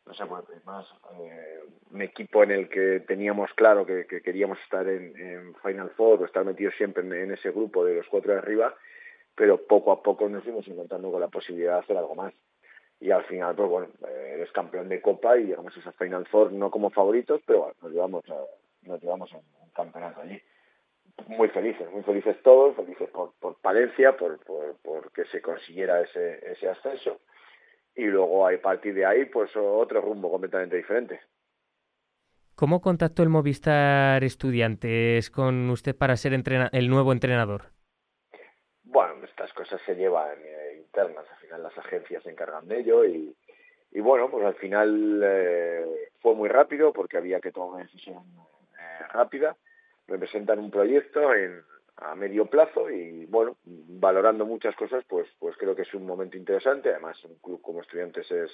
No se puede pedir más. Eh, un equipo en el que teníamos claro que, que queríamos estar en, Final Four o estar metidos siempre en ese grupo de los cuatro de arriba, pero poco a poco nos fuimos encontrando con la posibilidad de hacer algo más. Y al final, pues bueno, eres campeón de Copa y llegamos a esa Final Four no como favoritos, pero bueno, nos llevamos, a, nos llevamos un campeonato allí. Muy felices, muy felices todos, felices por, por Palencia, por, por, por que se consiguiera ese, ese ascenso. Y luego a partir de ahí, pues otro rumbo completamente diferente. ¿Cómo contactó el Movistar Estudiantes con usted para ser el nuevo entrenador? Estas cosas se llevan eh, internas, al final las agencias se encargan de ello y, y bueno, pues al final eh, fue muy rápido porque había que tomar una decisión eh, rápida, representan un proyecto en, a medio plazo y bueno, valorando muchas cosas, pues, pues creo que es un momento interesante, además un club como estudiantes es,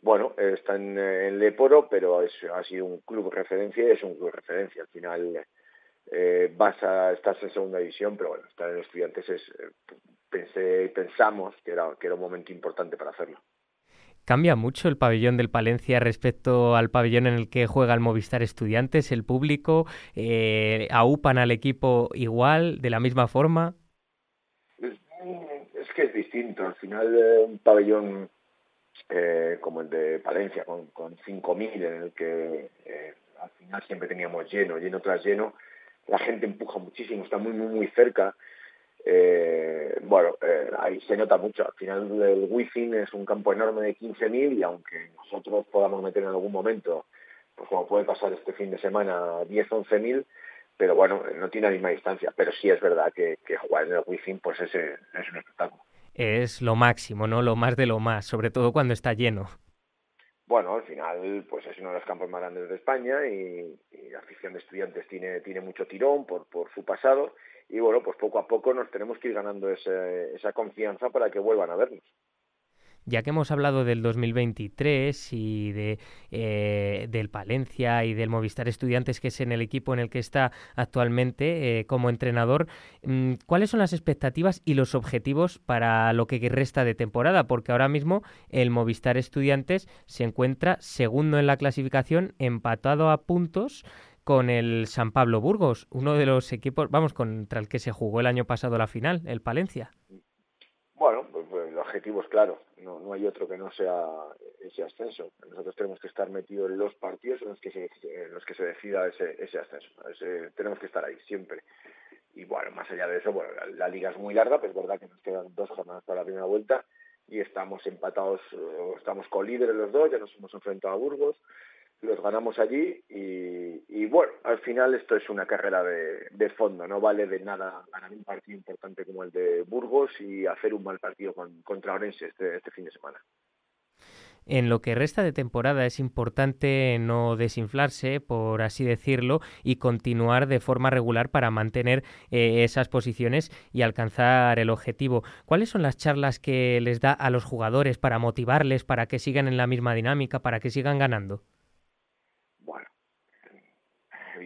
bueno, está en, en Leporo, pero es, ha sido un club referencia y es un club referencia, al final eh, vas a estar en segunda división, pero bueno, estar en estudiantes es, eh, pensé, pensamos que era, que era un momento importante para hacerlo. ¿Cambia mucho el pabellón del Palencia respecto al pabellón en el que juega el Movistar Estudiantes, el público? Eh, ¿Aupan al equipo igual, de la misma forma? Es, que es distinto. Al final, eh, un pabellón eh, como el de Palencia, con, con 5.000, en el que eh, al final siempre teníamos lleno, lleno tras lleno, la gente empuja muchísimo, está muy, muy, muy cerca eh, bueno, eh, ahí se nota mucho. Al final el Wizzing es un campo enorme de 15.000 y aunque nosotros podamos meter en algún momento, pues como puede pasar este fin de semana, 10, 11.000, pero bueno, no tiene la misma distancia. Pero sí es verdad que, jugar en el Wizzing pues es, es un espectáculo. Es lo máximo, ¿no? Lo más de lo más, sobre todo cuando está lleno. Bueno, al final, pues es uno de los campos más grandes de España y, la afición de estudiantes tiene, tiene mucho tirón por, por su pasado y bueno, pues poco a poco nos tenemos que ir ganando esa confianza para que vuelvan a vernos. Ya que hemos hablado del 2023 y de, eh, del Palencia y del Movistar Estudiantes, que es en el equipo en el que está actualmente eh, como entrenador, mm, ¿cuáles son las expectativas y los objetivos para lo que resta de temporada? Porque ahora mismo el Movistar Estudiantes se encuentra segundo en la clasificación, empatado a puntos con el San Pablo Burgos, uno de los equipos, vamos, contra el que se jugó el año pasado la final, el Palencia. Bueno, objetivo es claro, no, no hay otro que no sea ese ascenso. Nosotros tenemos que estar metidos en los partidos en los que se, en los que se decida ese, ese ascenso. tenemos que estar ahí siempre. Y bueno, más allá de eso, bueno, la, liga es muy larga, pero es verdad que nos quedan dos jornadas para la primera vuelta y estamos empatados, eh, estamos con líderes los dos, ya nos hemos enfrentado a Burgos, los ganamos allí y, bueno, al final esto es una carrera de, fondo, no vale de nada ganar un partido importante como el de Burgos y hacer un mal partido contra Orense este, este fin de semana. En lo que resta de temporada es importante no desinflarse, por así decirlo, y continuar de forma regular para mantener eh, esas posiciones y alcanzar el objetivo. ¿Cuáles son las charlas que les da a los jugadores para motivarles, para que sigan en la misma dinámica, para que sigan ganando?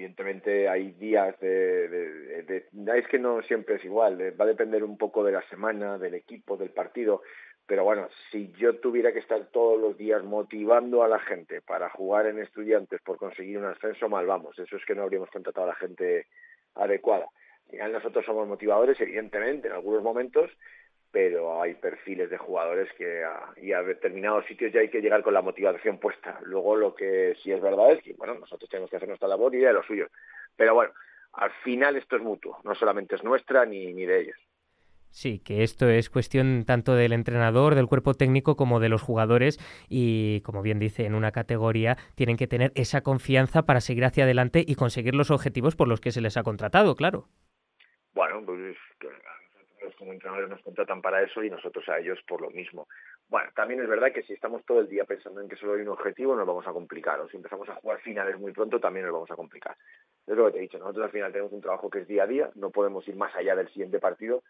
Evidentemente hay días de, es que no siempre es igual, va a depender un poco de la semana, del equipo, del partido, pero bueno, si yo tuviera que estar todos los días motivando a la gente para jugar en estudiantes por conseguir un ascenso, mal vamos, eso es que no habríamos contratado a la gente adecuada. Al final nosotros somos motivadores, evidentemente, en algunos momentos, pero hay perfiles de jugadores que a, y a determinados sitios ya hay que llegar con la motivación puesta. Luego lo que sí es verdad es que, bueno, nosotros tenemos que hacer nuestra labor y de lo suyo. Pero bueno, al final esto es mutuo, no solamente es nuestra ni, ni de ellos. Sí, que esto es cuestión tanto del entrenador, del cuerpo técnico, como de los jugadores y, como bien dice, en una categoría tienen que tener esa confianza para seguir hacia adelante y conseguir los objetivos por los que se les ha contratado, claro. Bueno, pues como entrenadores nos contratan para eso y nosotros a ellos por lo mismo. Bueno, también es verdad que si estamos todo el día pensando en que solo hay un objetivo, nos vamos a complicar. O si empezamos a jugar finales muy pronto, también nos vamos a complicar. Es lo que te he dicho, nosotros al final tenemos un trabajo que es día a día, no podemos ir más allá del siguiente partido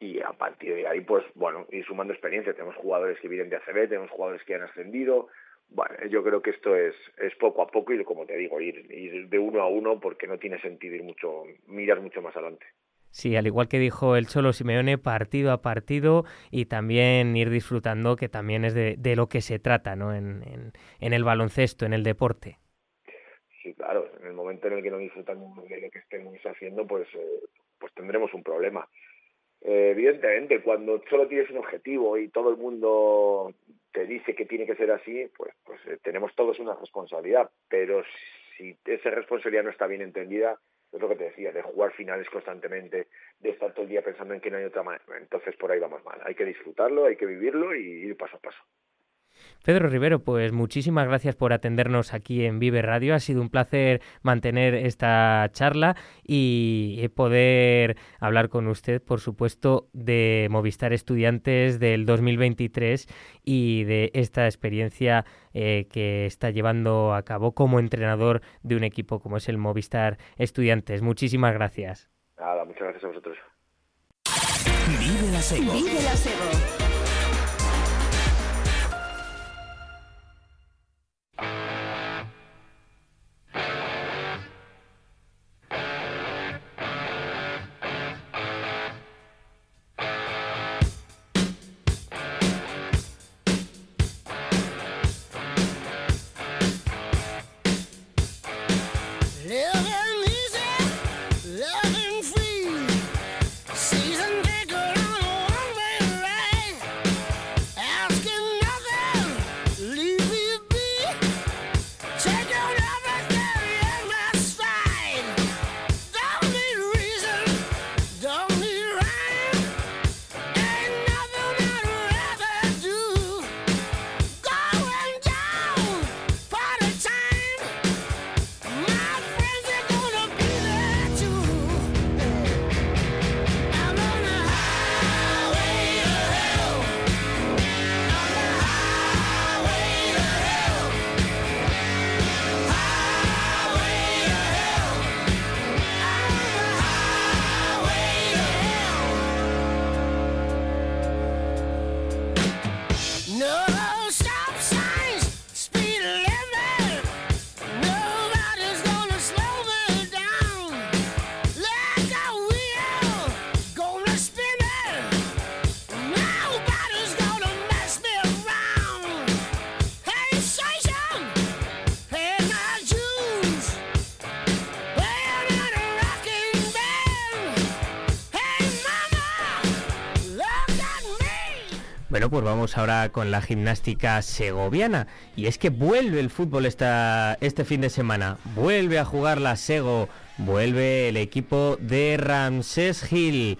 y a partir de ahí, pues bueno, ir sumando experiencia. Tenemos jugadores que vienen de ACB, tenemos jugadores que han ascendido. Bueno, yo creo que esto es, es poco a poco y como te digo, ir, ir de uno a uno porque no tiene sentido ir mucho, mirar mucho más adelante. Sí, al igual que dijo el Cholo Simeone, partido a partido y también ir disfrutando, que también es de, lo que se trata, ¿no? En, en, el baloncesto, en el deporte. Sí, claro, en el momento en el que no disfrutamos de lo que estemos haciendo, pues, eh, pues tendremos un problema. Eh, evidentemente, cuando solo tienes un objetivo y todo el mundo te dice que tiene que ser así, pues, pues eh, tenemos todos una responsabilidad, pero si esa responsabilidad no está bien entendida, es lo que te decía, de jugar finales constantemente, de estar todo el día pensando en que no hay otra manera. Entonces por ahí vamos mal. Hay que disfrutarlo, hay que vivirlo y ir paso a paso. Pedro Rivero, pues muchísimas gracias por atendernos aquí en Vive Radio. Ha sido un placer mantener esta charla y poder hablar con usted, por supuesto, de Movistar Estudiantes del 2023 y de esta experiencia eh, que está llevando a cabo como entrenador de un equipo como es el Movistar Estudiantes. Muchísimas gracias. Nada, muchas gracias a vosotros. Vive la Vive la Bueno, ahora con la gimnástica segoviana. Y es que vuelve el fútbol esta, este fin de semana. Vuelve a jugar la Sego. Vuelve el equipo de Ramsés Gil.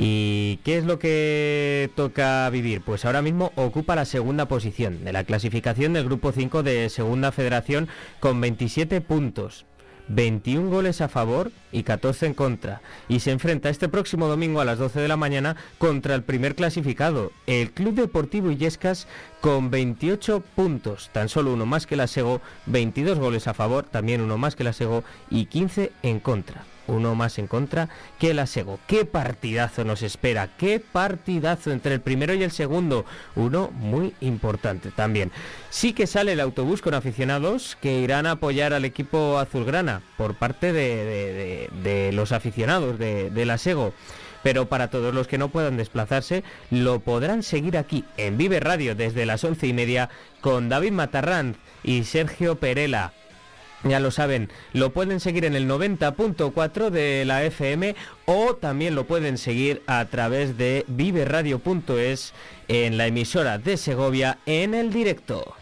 ¿Y qué es lo que toca vivir? Pues ahora mismo ocupa la segunda posición de la clasificación del Grupo 5 de Segunda Federación con 27 puntos. 21 goles a favor y 14 en contra. Y se enfrenta este próximo domingo a las 12 de la mañana contra el primer clasificado, el Club Deportivo Illescas, con 28 puntos, tan solo uno más que la Sego, 22 goles a favor, también uno más que la Sego y 15 en contra uno más en contra que la Sego. ¿Qué partidazo nos espera? ¿Qué partidazo entre el primero y el segundo? Uno muy importante también. Sí que sale el autobús con aficionados que irán a apoyar al equipo azulgrana por parte de, los aficionados de, de la Sego pero para todos los que no puedan desplazarse lo podrán seguir aquí en Vive Radio desde las once y media con David Matarrán y Sergio Perela. Ya lo saben, lo pueden seguir en el 90.4 de la FM o también lo pueden seguir a través de viveradio.es en la emisora de Segovia en el directo.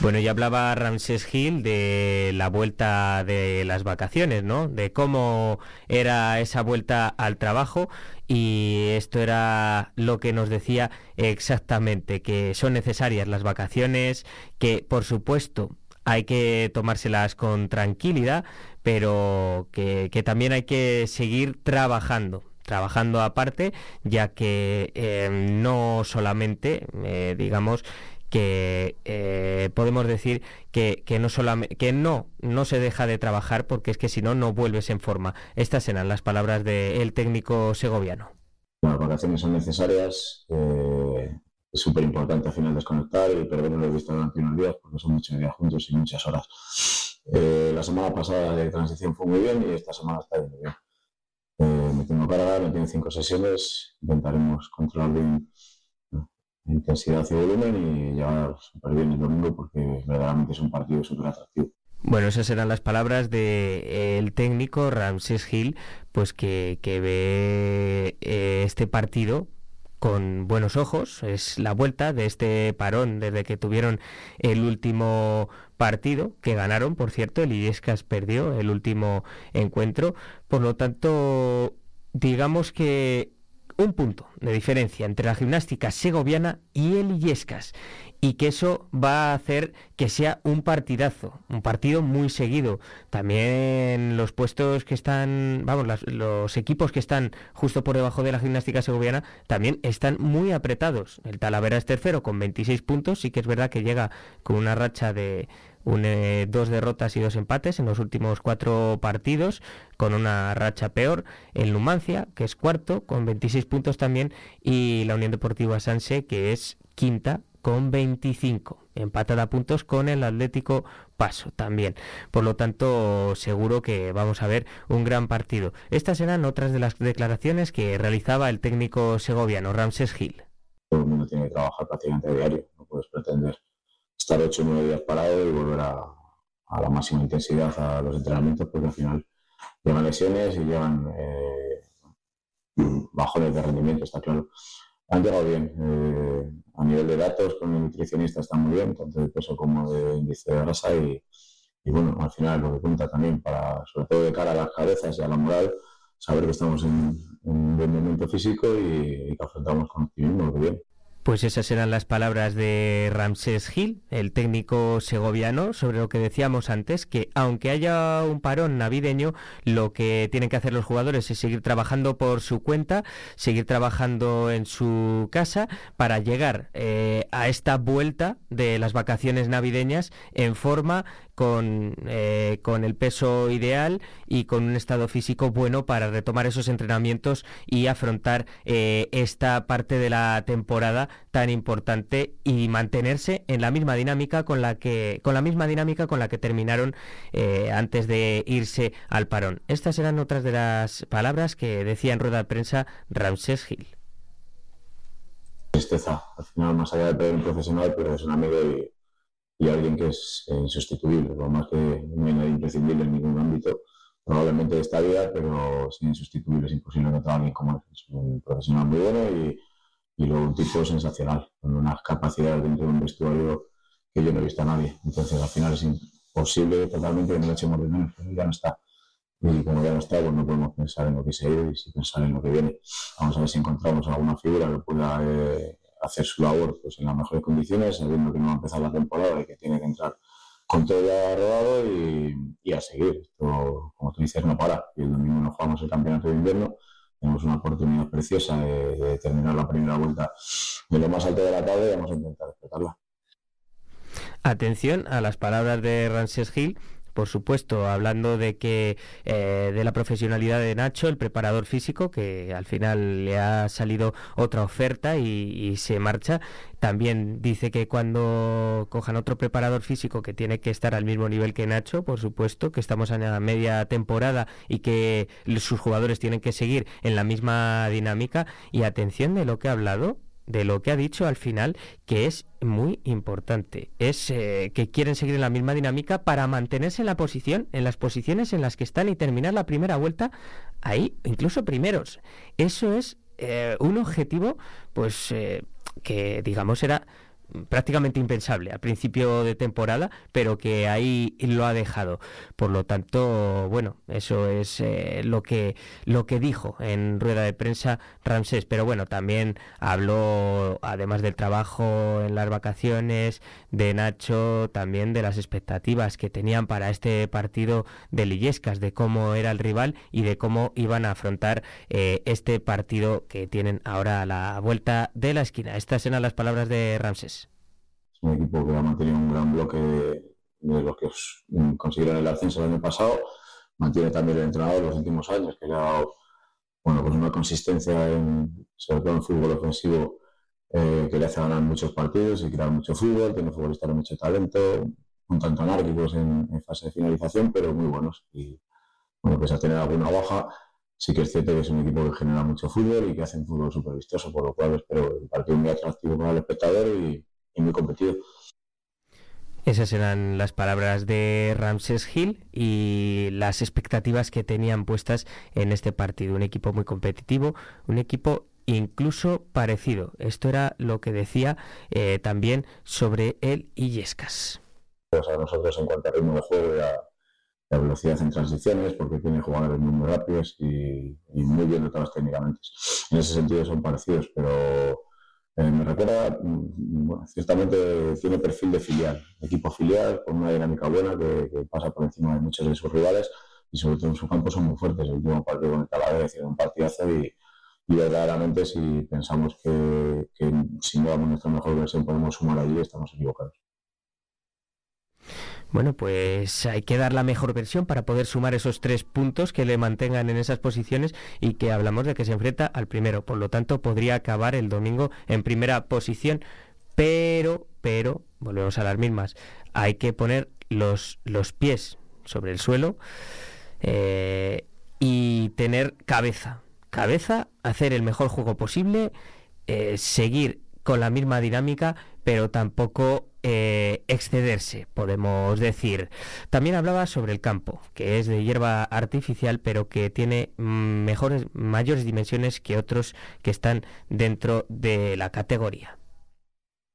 Bueno, ya hablaba Ramsés Gil de la vuelta de las vacaciones, ¿no? De cómo era esa vuelta al trabajo y esto era lo que nos decía exactamente, que son necesarias las vacaciones, que por supuesto hay que tomárselas con tranquilidad, pero que, también hay que seguir trabajando trabajando aparte, ya que eh, no solamente, eh, digamos, que eh, podemos decir que, no solamente que no no se deja de trabajar porque es que si no no vuelves en forma. Estas eran las palabras del técnico segoviano. Las vacaciones son necesarias eh, es súper importante al final desconectar y perder los visto durante unos días porque son muchos días juntos y muchas horas. Eh, la semana pasada de transición fue muy bien y esta semana está yendo bien. Me tengo carga me tienen cinco sesiones intentaremos controlar bien intensidad y volumen y llegar súper bien el domingo porque verdaderamente es un partido súper atractivo. Bueno, esas eran las palabras de, eh, técnico Ramses Gil, pues que, ve eh, este partido con buenos ojos. Es la vuelta de este parón desde que tuvieron el último partido, que ganaron, por cierto, el Illescas perdió el último encuentro. Por lo tanto, digamos que un punto de diferencia entre la gimnástica segoviana y el Illescas y que eso va a hacer que sea un partidazo, un partido muy seguido. También los puestos que están, vamos, los equipos que están justo por debajo de la gimnástica segoviana también están muy apretados. El Talavera es tercero con 26 puntos, sí que es verdad que llega con una racha de, dos derrotas y dos empates en los últimos cuatro partidos, con una racha peor. El Numancia, que es cuarto, con 26 puntos también, y la Unión Deportiva Sanse, que es quinta, con 25. Empatada a puntos con el Atlético Paso también. Por lo tanto, seguro que vamos a ver un gran partido. Estas eran otras de las declaraciones que realizaba el técnico segoviano Ramses Gil. Todo el mundo tiene que trabajar prácticamente a diario. No puedes pretender estar ocho o nueve días parado y volver a, la máxima intensidad a los entrenamientos, porque al final llevan lesiones y llevan eh, bajones de rendimiento, está claro. Han llegado bien. Eh, a nivel de datos, con el nutricionista está muy bien, tanto de peso como de índice de grasa y, bueno, al final lo que cuenta también para, sobre todo de cara a las cabezas y a la moral, saber que estamos en, un buen momento físico y, que afrontamos con optimismo que viene. Pues esas eran las palabras de Ramsés Gil, el técnico segoviano, sobre lo que decíamos antes, que aunque haya un parón navideño, lo que tienen que hacer los jugadores es seguir trabajando por su cuenta, seguir trabajando en su casa para llegar eh, a esta vuelta de las vacaciones navideñas en forma con, eh, con el peso ideal y con un estado físico bueno para retomar esos entrenamientos y afrontar eh, esta parte de la temporada tan importante y mantenerse en la misma dinámica con la que con la misma dinámica con la que terminaron eh, antes de irse al parón. Estas eran otras de las palabras que decía en rueda de prensa Ramsés Gil. Tristeza, al final más allá de un profesional, pero es un amigo y, y alguien que es insustituible, por más que no hay nadie imprescindible en ningún ámbito, probablemente de esta vida, pero es insustituible, es imposible encontrar a alguien como él. Es un profesional muy bueno y, y luego un tipo sensacional, con unas capacidades dentro de un vestuario que yo no he visto a nadie. Entonces al final es imposible totalmente que no lo echemos de menos, pero ya no está. Y como ya no está, pues no podemos pensar en lo que se ha ido y si pensar en lo que viene. Vamos a ver si encontramos alguna figura que pueda eh, hacer su labor pues, en las mejores condiciones, sabiendo que no va a empezar la temporada y que tiene que entrar con todo ya rodado y, a seguir. Esto, como tú dices, no para. Y el domingo nos jugamos el campeonato de invierno. Tenemos una oportunidad preciosa de, terminar la primera vuelta de lo más alto de la tarde y vamos a intentar respetarla. Atención a las palabras de Ramses Gil por supuesto, hablando de que eh, de la profesionalidad de Nacho, el preparador físico, que al final le ha salido otra oferta y, se marcha. También dice que cuando cojan otro preparador físico que tiene que estar al mismo nivel que Nacho, por supuesto, que estamos en la media temporada y que sus jugadores tienen que seguir en la misma dinámica. Y atención de lo que ha hablado, de lo que ha dicho al final, que es muy importante. Es eh, que quieren seguir en la misma dinámica para mantenerse en la posición, en las posiciones en las que están y terminar la primera vuelta ahí, incluso primeros. Eso es eh, un objetivo, pues, eh, que digamos era prácticamente impensable al principio de temporada, pero que ahí lo ha dejado. Por lo tanto, bueno, eso es eh, lo que lo que dijo en rueda de prensa Ramsés. Pero bueno, también habló, además del trabajo en las vacaciones de Nacho, también de las expectativas que tenían para este partido de Lillescas, de cómo era el rival y de cómo iban a afrontar eh, este partido que tienen ahora a la vuelta de la esquina. Estas eran las palabras de Ramsés un equipo que ha mantenido un gran bloque de, los que consiguieron el ascenso el año pasado. Mantiene también el entrenador los últimos años, que le ha dado bueno, pues una consistencia, en, sobre todo en fútbol ofensivo, eh, que le hace ganar muchos partidos y crear mucho fútbol. Tiene futbolistas de mucho talento, un tanto anárquicos en, fase de finalización, pero muy buenos. Y bueno, pues a tener alguna baja, sí que es cierto que es un equipo que genera mucho fútbol y que hace un fútbol súper vistoso, por lo cual espero el partido muy atractivo para el espectador y, y muy competido. Esas eran las palabras de Ramses Hill y las expectativas que tenían puestas en este partido. Un equipo muy competitivo, un equipo incluso parecido. Esto era lo que decía eh, también sobre el Illescas. Pues a nosotros en cuanto a ritmo de juego y a, velocidad en transiciones, porque tiene jugadores muy, rápidos y, y muy bien dotados técnicamente. En ese sentido son parecidos, pero eh, me recuerda, mm, bueno, ciertamente tiene perfil de filial, equipo filial con una dinámica buena que, pasa por encima de muchos de sus rivales y sobre todo en su campo son muy fuertes. El último partido con el Talavera un partidazo y, y verdaderamente si pensamos que, que si no damos nuestra mejor versión podemos sumar allí, estamos equivocados. Bueno, pues hay que dar la mejor versión para poder sumar esos tres puntos que le mantengan en esas posiciones y que hablamos de que se enfrenta al primero. Por lo tanto, podría acabar el domingo en primera posición, pero, pero, volvemos a las mismas, hay que poner los, los pies sobre el suelo eh, y tener cabeza. Cabeza, hacer el mejor juego posible, eh, seguir con la misma dinámica, pero tampoco eh, excederse, podemos decir. También hablaba sobre el campo, que es de hierba artificial, pero que tiene mm, mejores, mayores dimensiones que otros que están dentro de la categoría.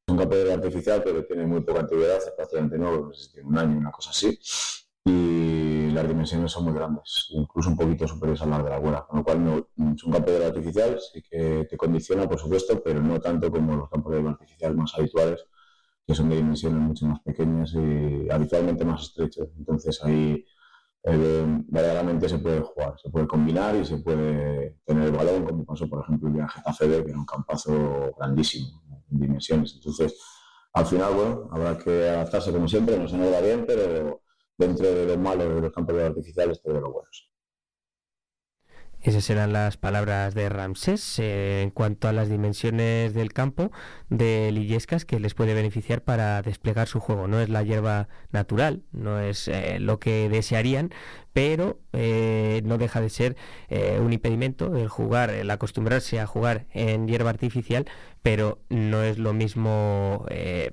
Un campo de hierba artificial, pero tiene muy poca antigüedad, es prácticamente nuevo, un año, una cosa así. Las dimensiones son muy grandes, incluso un poquito superiores a las de la abuela, con lo cual no, es un campo de artificial, sí que te condiciona, por supuesto, pero no tanto como los campos de hierba artificial más habituales, que son de dimensiones mucho más pequeñas y habitualmente más estrechas. Entonces ahí eh, verdaderamente se puede jugar, se puede combinar y se puede tener el balón, como pasó por ejemplo el Getafe que era un campazo grandísimo en dimensiones. Entonces, al final, bueno, habrá que adaptarse como siempre, no se nos bien, pero dentro de lo malo de los campos artificiales, pero de lo buenos. Esas serán las palabras de Ramsés eh, en cuanto a las dimensiones del campo de Lillescas que les puede beneficiar para desplegar su juego. No es la hierba natural, no es eh, lo que desearían, pero eh, no deja de ser eh, un impedimento el jugar, el acostumbrarse a jugar en hierba artificial, pero no es lo mismo, eh,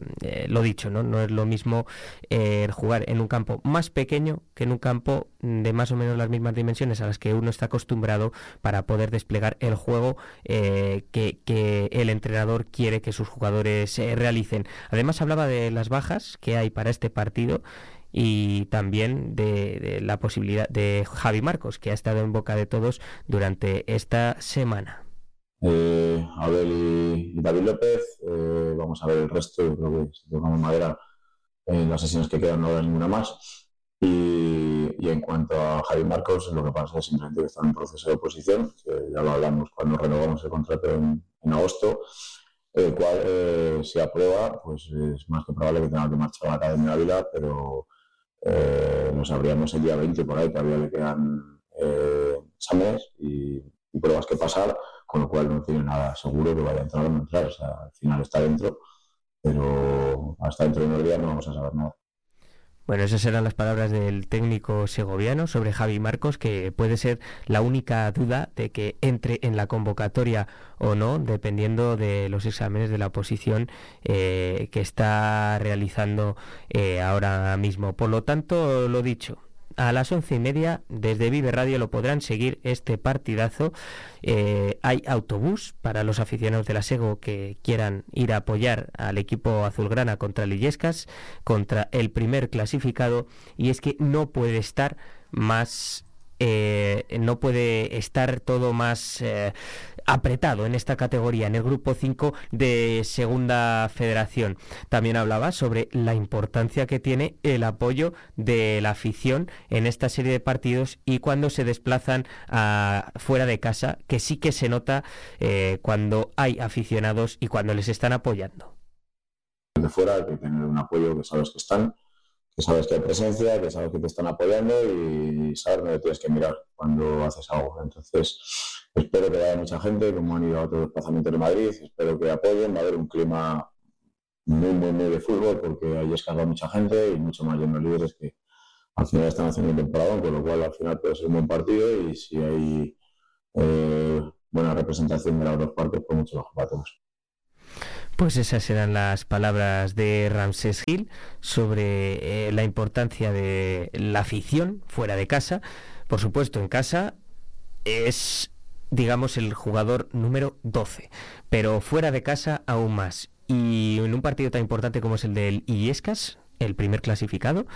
lo dicho, ¿no? no es lo mismo el jugar en un campo más pequeño que en un campo de más o menos las mismas dimensiones a las que uno está acostumbrado para poder desplegar el juego que, el entrenador quiere que sus jugadores realicen. Además hablaba de las bajas que hay para este partido y también de, la posibilidad de Javi Marcos, que ha estado en boca de todos durante esta semana. Eh, Abel y David López, eh, vamos a ver el resto, yo creo que si tocamos madera en las sesiones que quedan no habrá ninguna más. Y, en cuanto a Javi Marcos, lo que pasa es simplemente que está en proceso de oposición, que ya lo hablamos cuando renovamos el contrato en, agosto, el cual, eh, si aprueba, pues es más que probable que tenga que marchar a la Academia Ávila, pero eh, nos abríamos el día 20 por ahí, que había que quedan eh, exámenes y, pruebas que pasar, con lo cual no tiene nada seguro que vaya a entrar o no entrar. O sea, al final está dentro, pero hasta dentro de unos días no vamos a saber nada. Bueno, esas eran las palabras del técnico segoviano sobre Javi Marcos, que puede ser la única duda de que entre en la convocatoria o no, dependiendo de los exámenes de la oposición eh, que está realizando eh, ahora mismo. Por lo tanto, lo dicho, a las once y media desde Vive Radio lo podrán seguir este partidazo. Eh, hay autobús para los aficionados de la Sego que quieran ir a apoyar al equipo azulgrana contra Lillescas, contra el primer clasificado, y es que no puede estar más eh, no puede estar todo más eh, apretado en esta categoría, en el grupo 5 de Segunda Federación. También hablaba sobre la importancia que tiene el apoyo de la afición en esta serie de partidos y cuando se desplazan a, fuera de casa, que sí que se nota eh, cuando hay aficionados y cuando les están apoyando. De fuera hay que tener un apoyo que sabes que están que sabes que hay presencia, que sabes que te están apoyando y sabes dónde tienes que mirar cuando haces algo. Entonces, espero que haya mucha gente, como han ido a otros desplazamientos de Madrid, espero que apoyen, va a haber un clima muy, muy, muy de fútbol, porque hay escala mucha gente y mucho más llenos líderes que al final están haciendo temporada, con lo cual al final puede ser un buen partido y si hay eh, buena representación de las dos partes, pues mucho mejor para todos. Pues esas eran las palabras de Ramsés Gil sobre eh, la importancia de la afición fuera de casa. Por supuesto, en casa es, digamos, el jugador número 12, pero fuera de casa aún más. Y en un partido tan importante como es el del Illescas, el primer clasificado,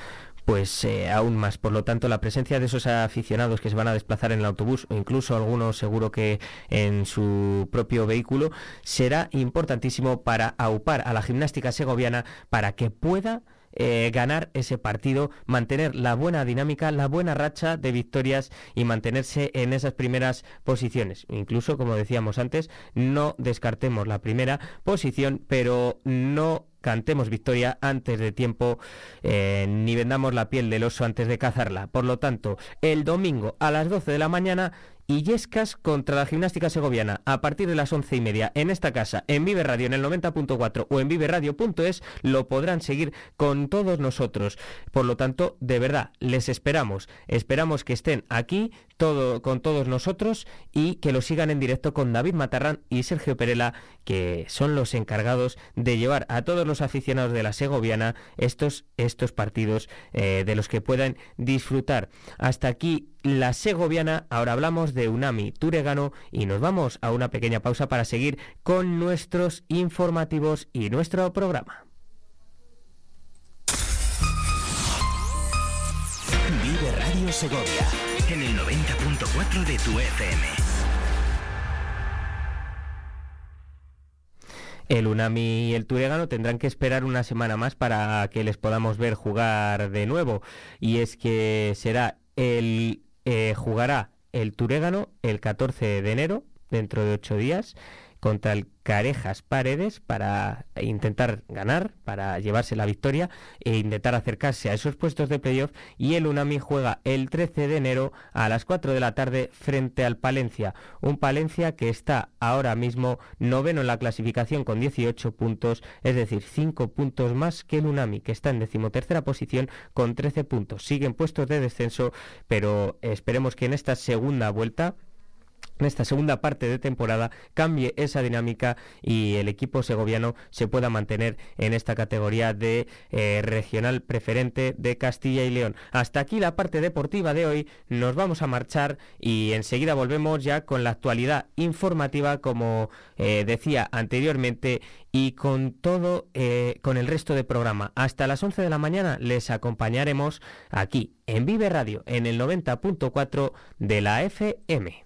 pues eh, aún más. Por lo tanto, la presencia de esos aficionados que se van a desplazar en el autobús o incluso algunos seguro que en su propio vehículo será importantísimo para aupar a la gimnástica segoviana para que pueda eh, ganar ese partido, mantener la buena dinámica, la buena racha de victorias y mantenerse en esas primeras posiciones. Incluso, como decíamos antes, no descartemos la primera posición, pero no cantemos victoria antes de tiempo, eh, ni vendamos la piel del oso antes de cazarla. Por lo tanto, el domingo a las 12 de la mañana Illescas contra la gimnástica segoviana a partir de las once y media en esta casa, en Vive Radio en el 90.4 o en viveradio.es, lo podrán seguir con todos nosotros. Por lo tanto, de verdad, les esperamos. Esperamos que estén aquí todo, con todos nosotros y que lo sigan en directo con David Matarrán y Sergio Perela, que son los encargados de llevar a todos los aficionados de la segoviana estos, estos partidos eh, de los que puedan disfrutar. Hasta aquí la segoviana. Ahora hablamos de Unami Turegano y nos vamos a una pequeña pausa para seguir con nuestros informativos y nuestro programa. Vive Radio Segovia en el 90.4 de tu FM. El Unami y el Turegano tendrán que esperar una semana más para que les podamos ver jugar de nuevo. Y es que será el eh, jugará el Turégano el 14 de enero dentro de ocho días contra el Carejas Paredes para intentar ganar, para llevarse la victoria e intentar acercarse a esos puestos de playoff y el Unami juega el 13 de enero a las 4 de la tarde frente al Palencia, un Palencia que está ahora mismo noveno en la clasificación con 18 puntos, es decir, 5 puntos más que el Unami que está en decimotercera posición con 13 puntos. Siguen puestos de descenso, pero esperemos que en esta segunda vuelta en esta segunda parte de temporada cambie esa dinámica y el equipo segoviano se pueda mantener en esta categoría de eh, regional preferente de Castilla y León. Hasta aquí la parte deportiva de hoy, nos vamos a marchar y enseguida volvemos ya con la actualidad informativa como eh, decía anteriormente y con todo, eh, con el resto del programa. Hasta las 11 de la mañana les acompañaremos aquí en Vive Radio en el 90.4 de la FM.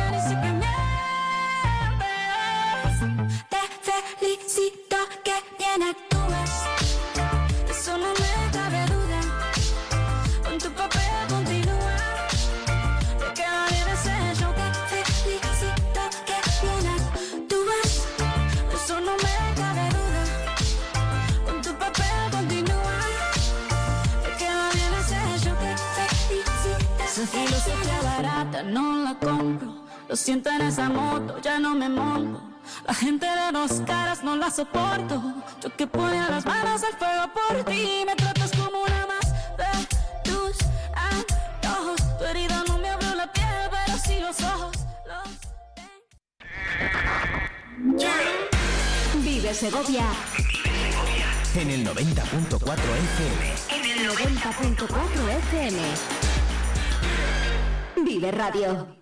no la compro. Lo siento en esa moto, ya no me monto. La gente de dos caras no la soporto. Yo que ponía las manos al fuego por ti. Me tratas como una más de tus antojos. Tu herida no me abrió la piel, pero sí los ojos. Los Vive Segovia En el 90.4 FM. en el 90.4 FM. Vive Radio.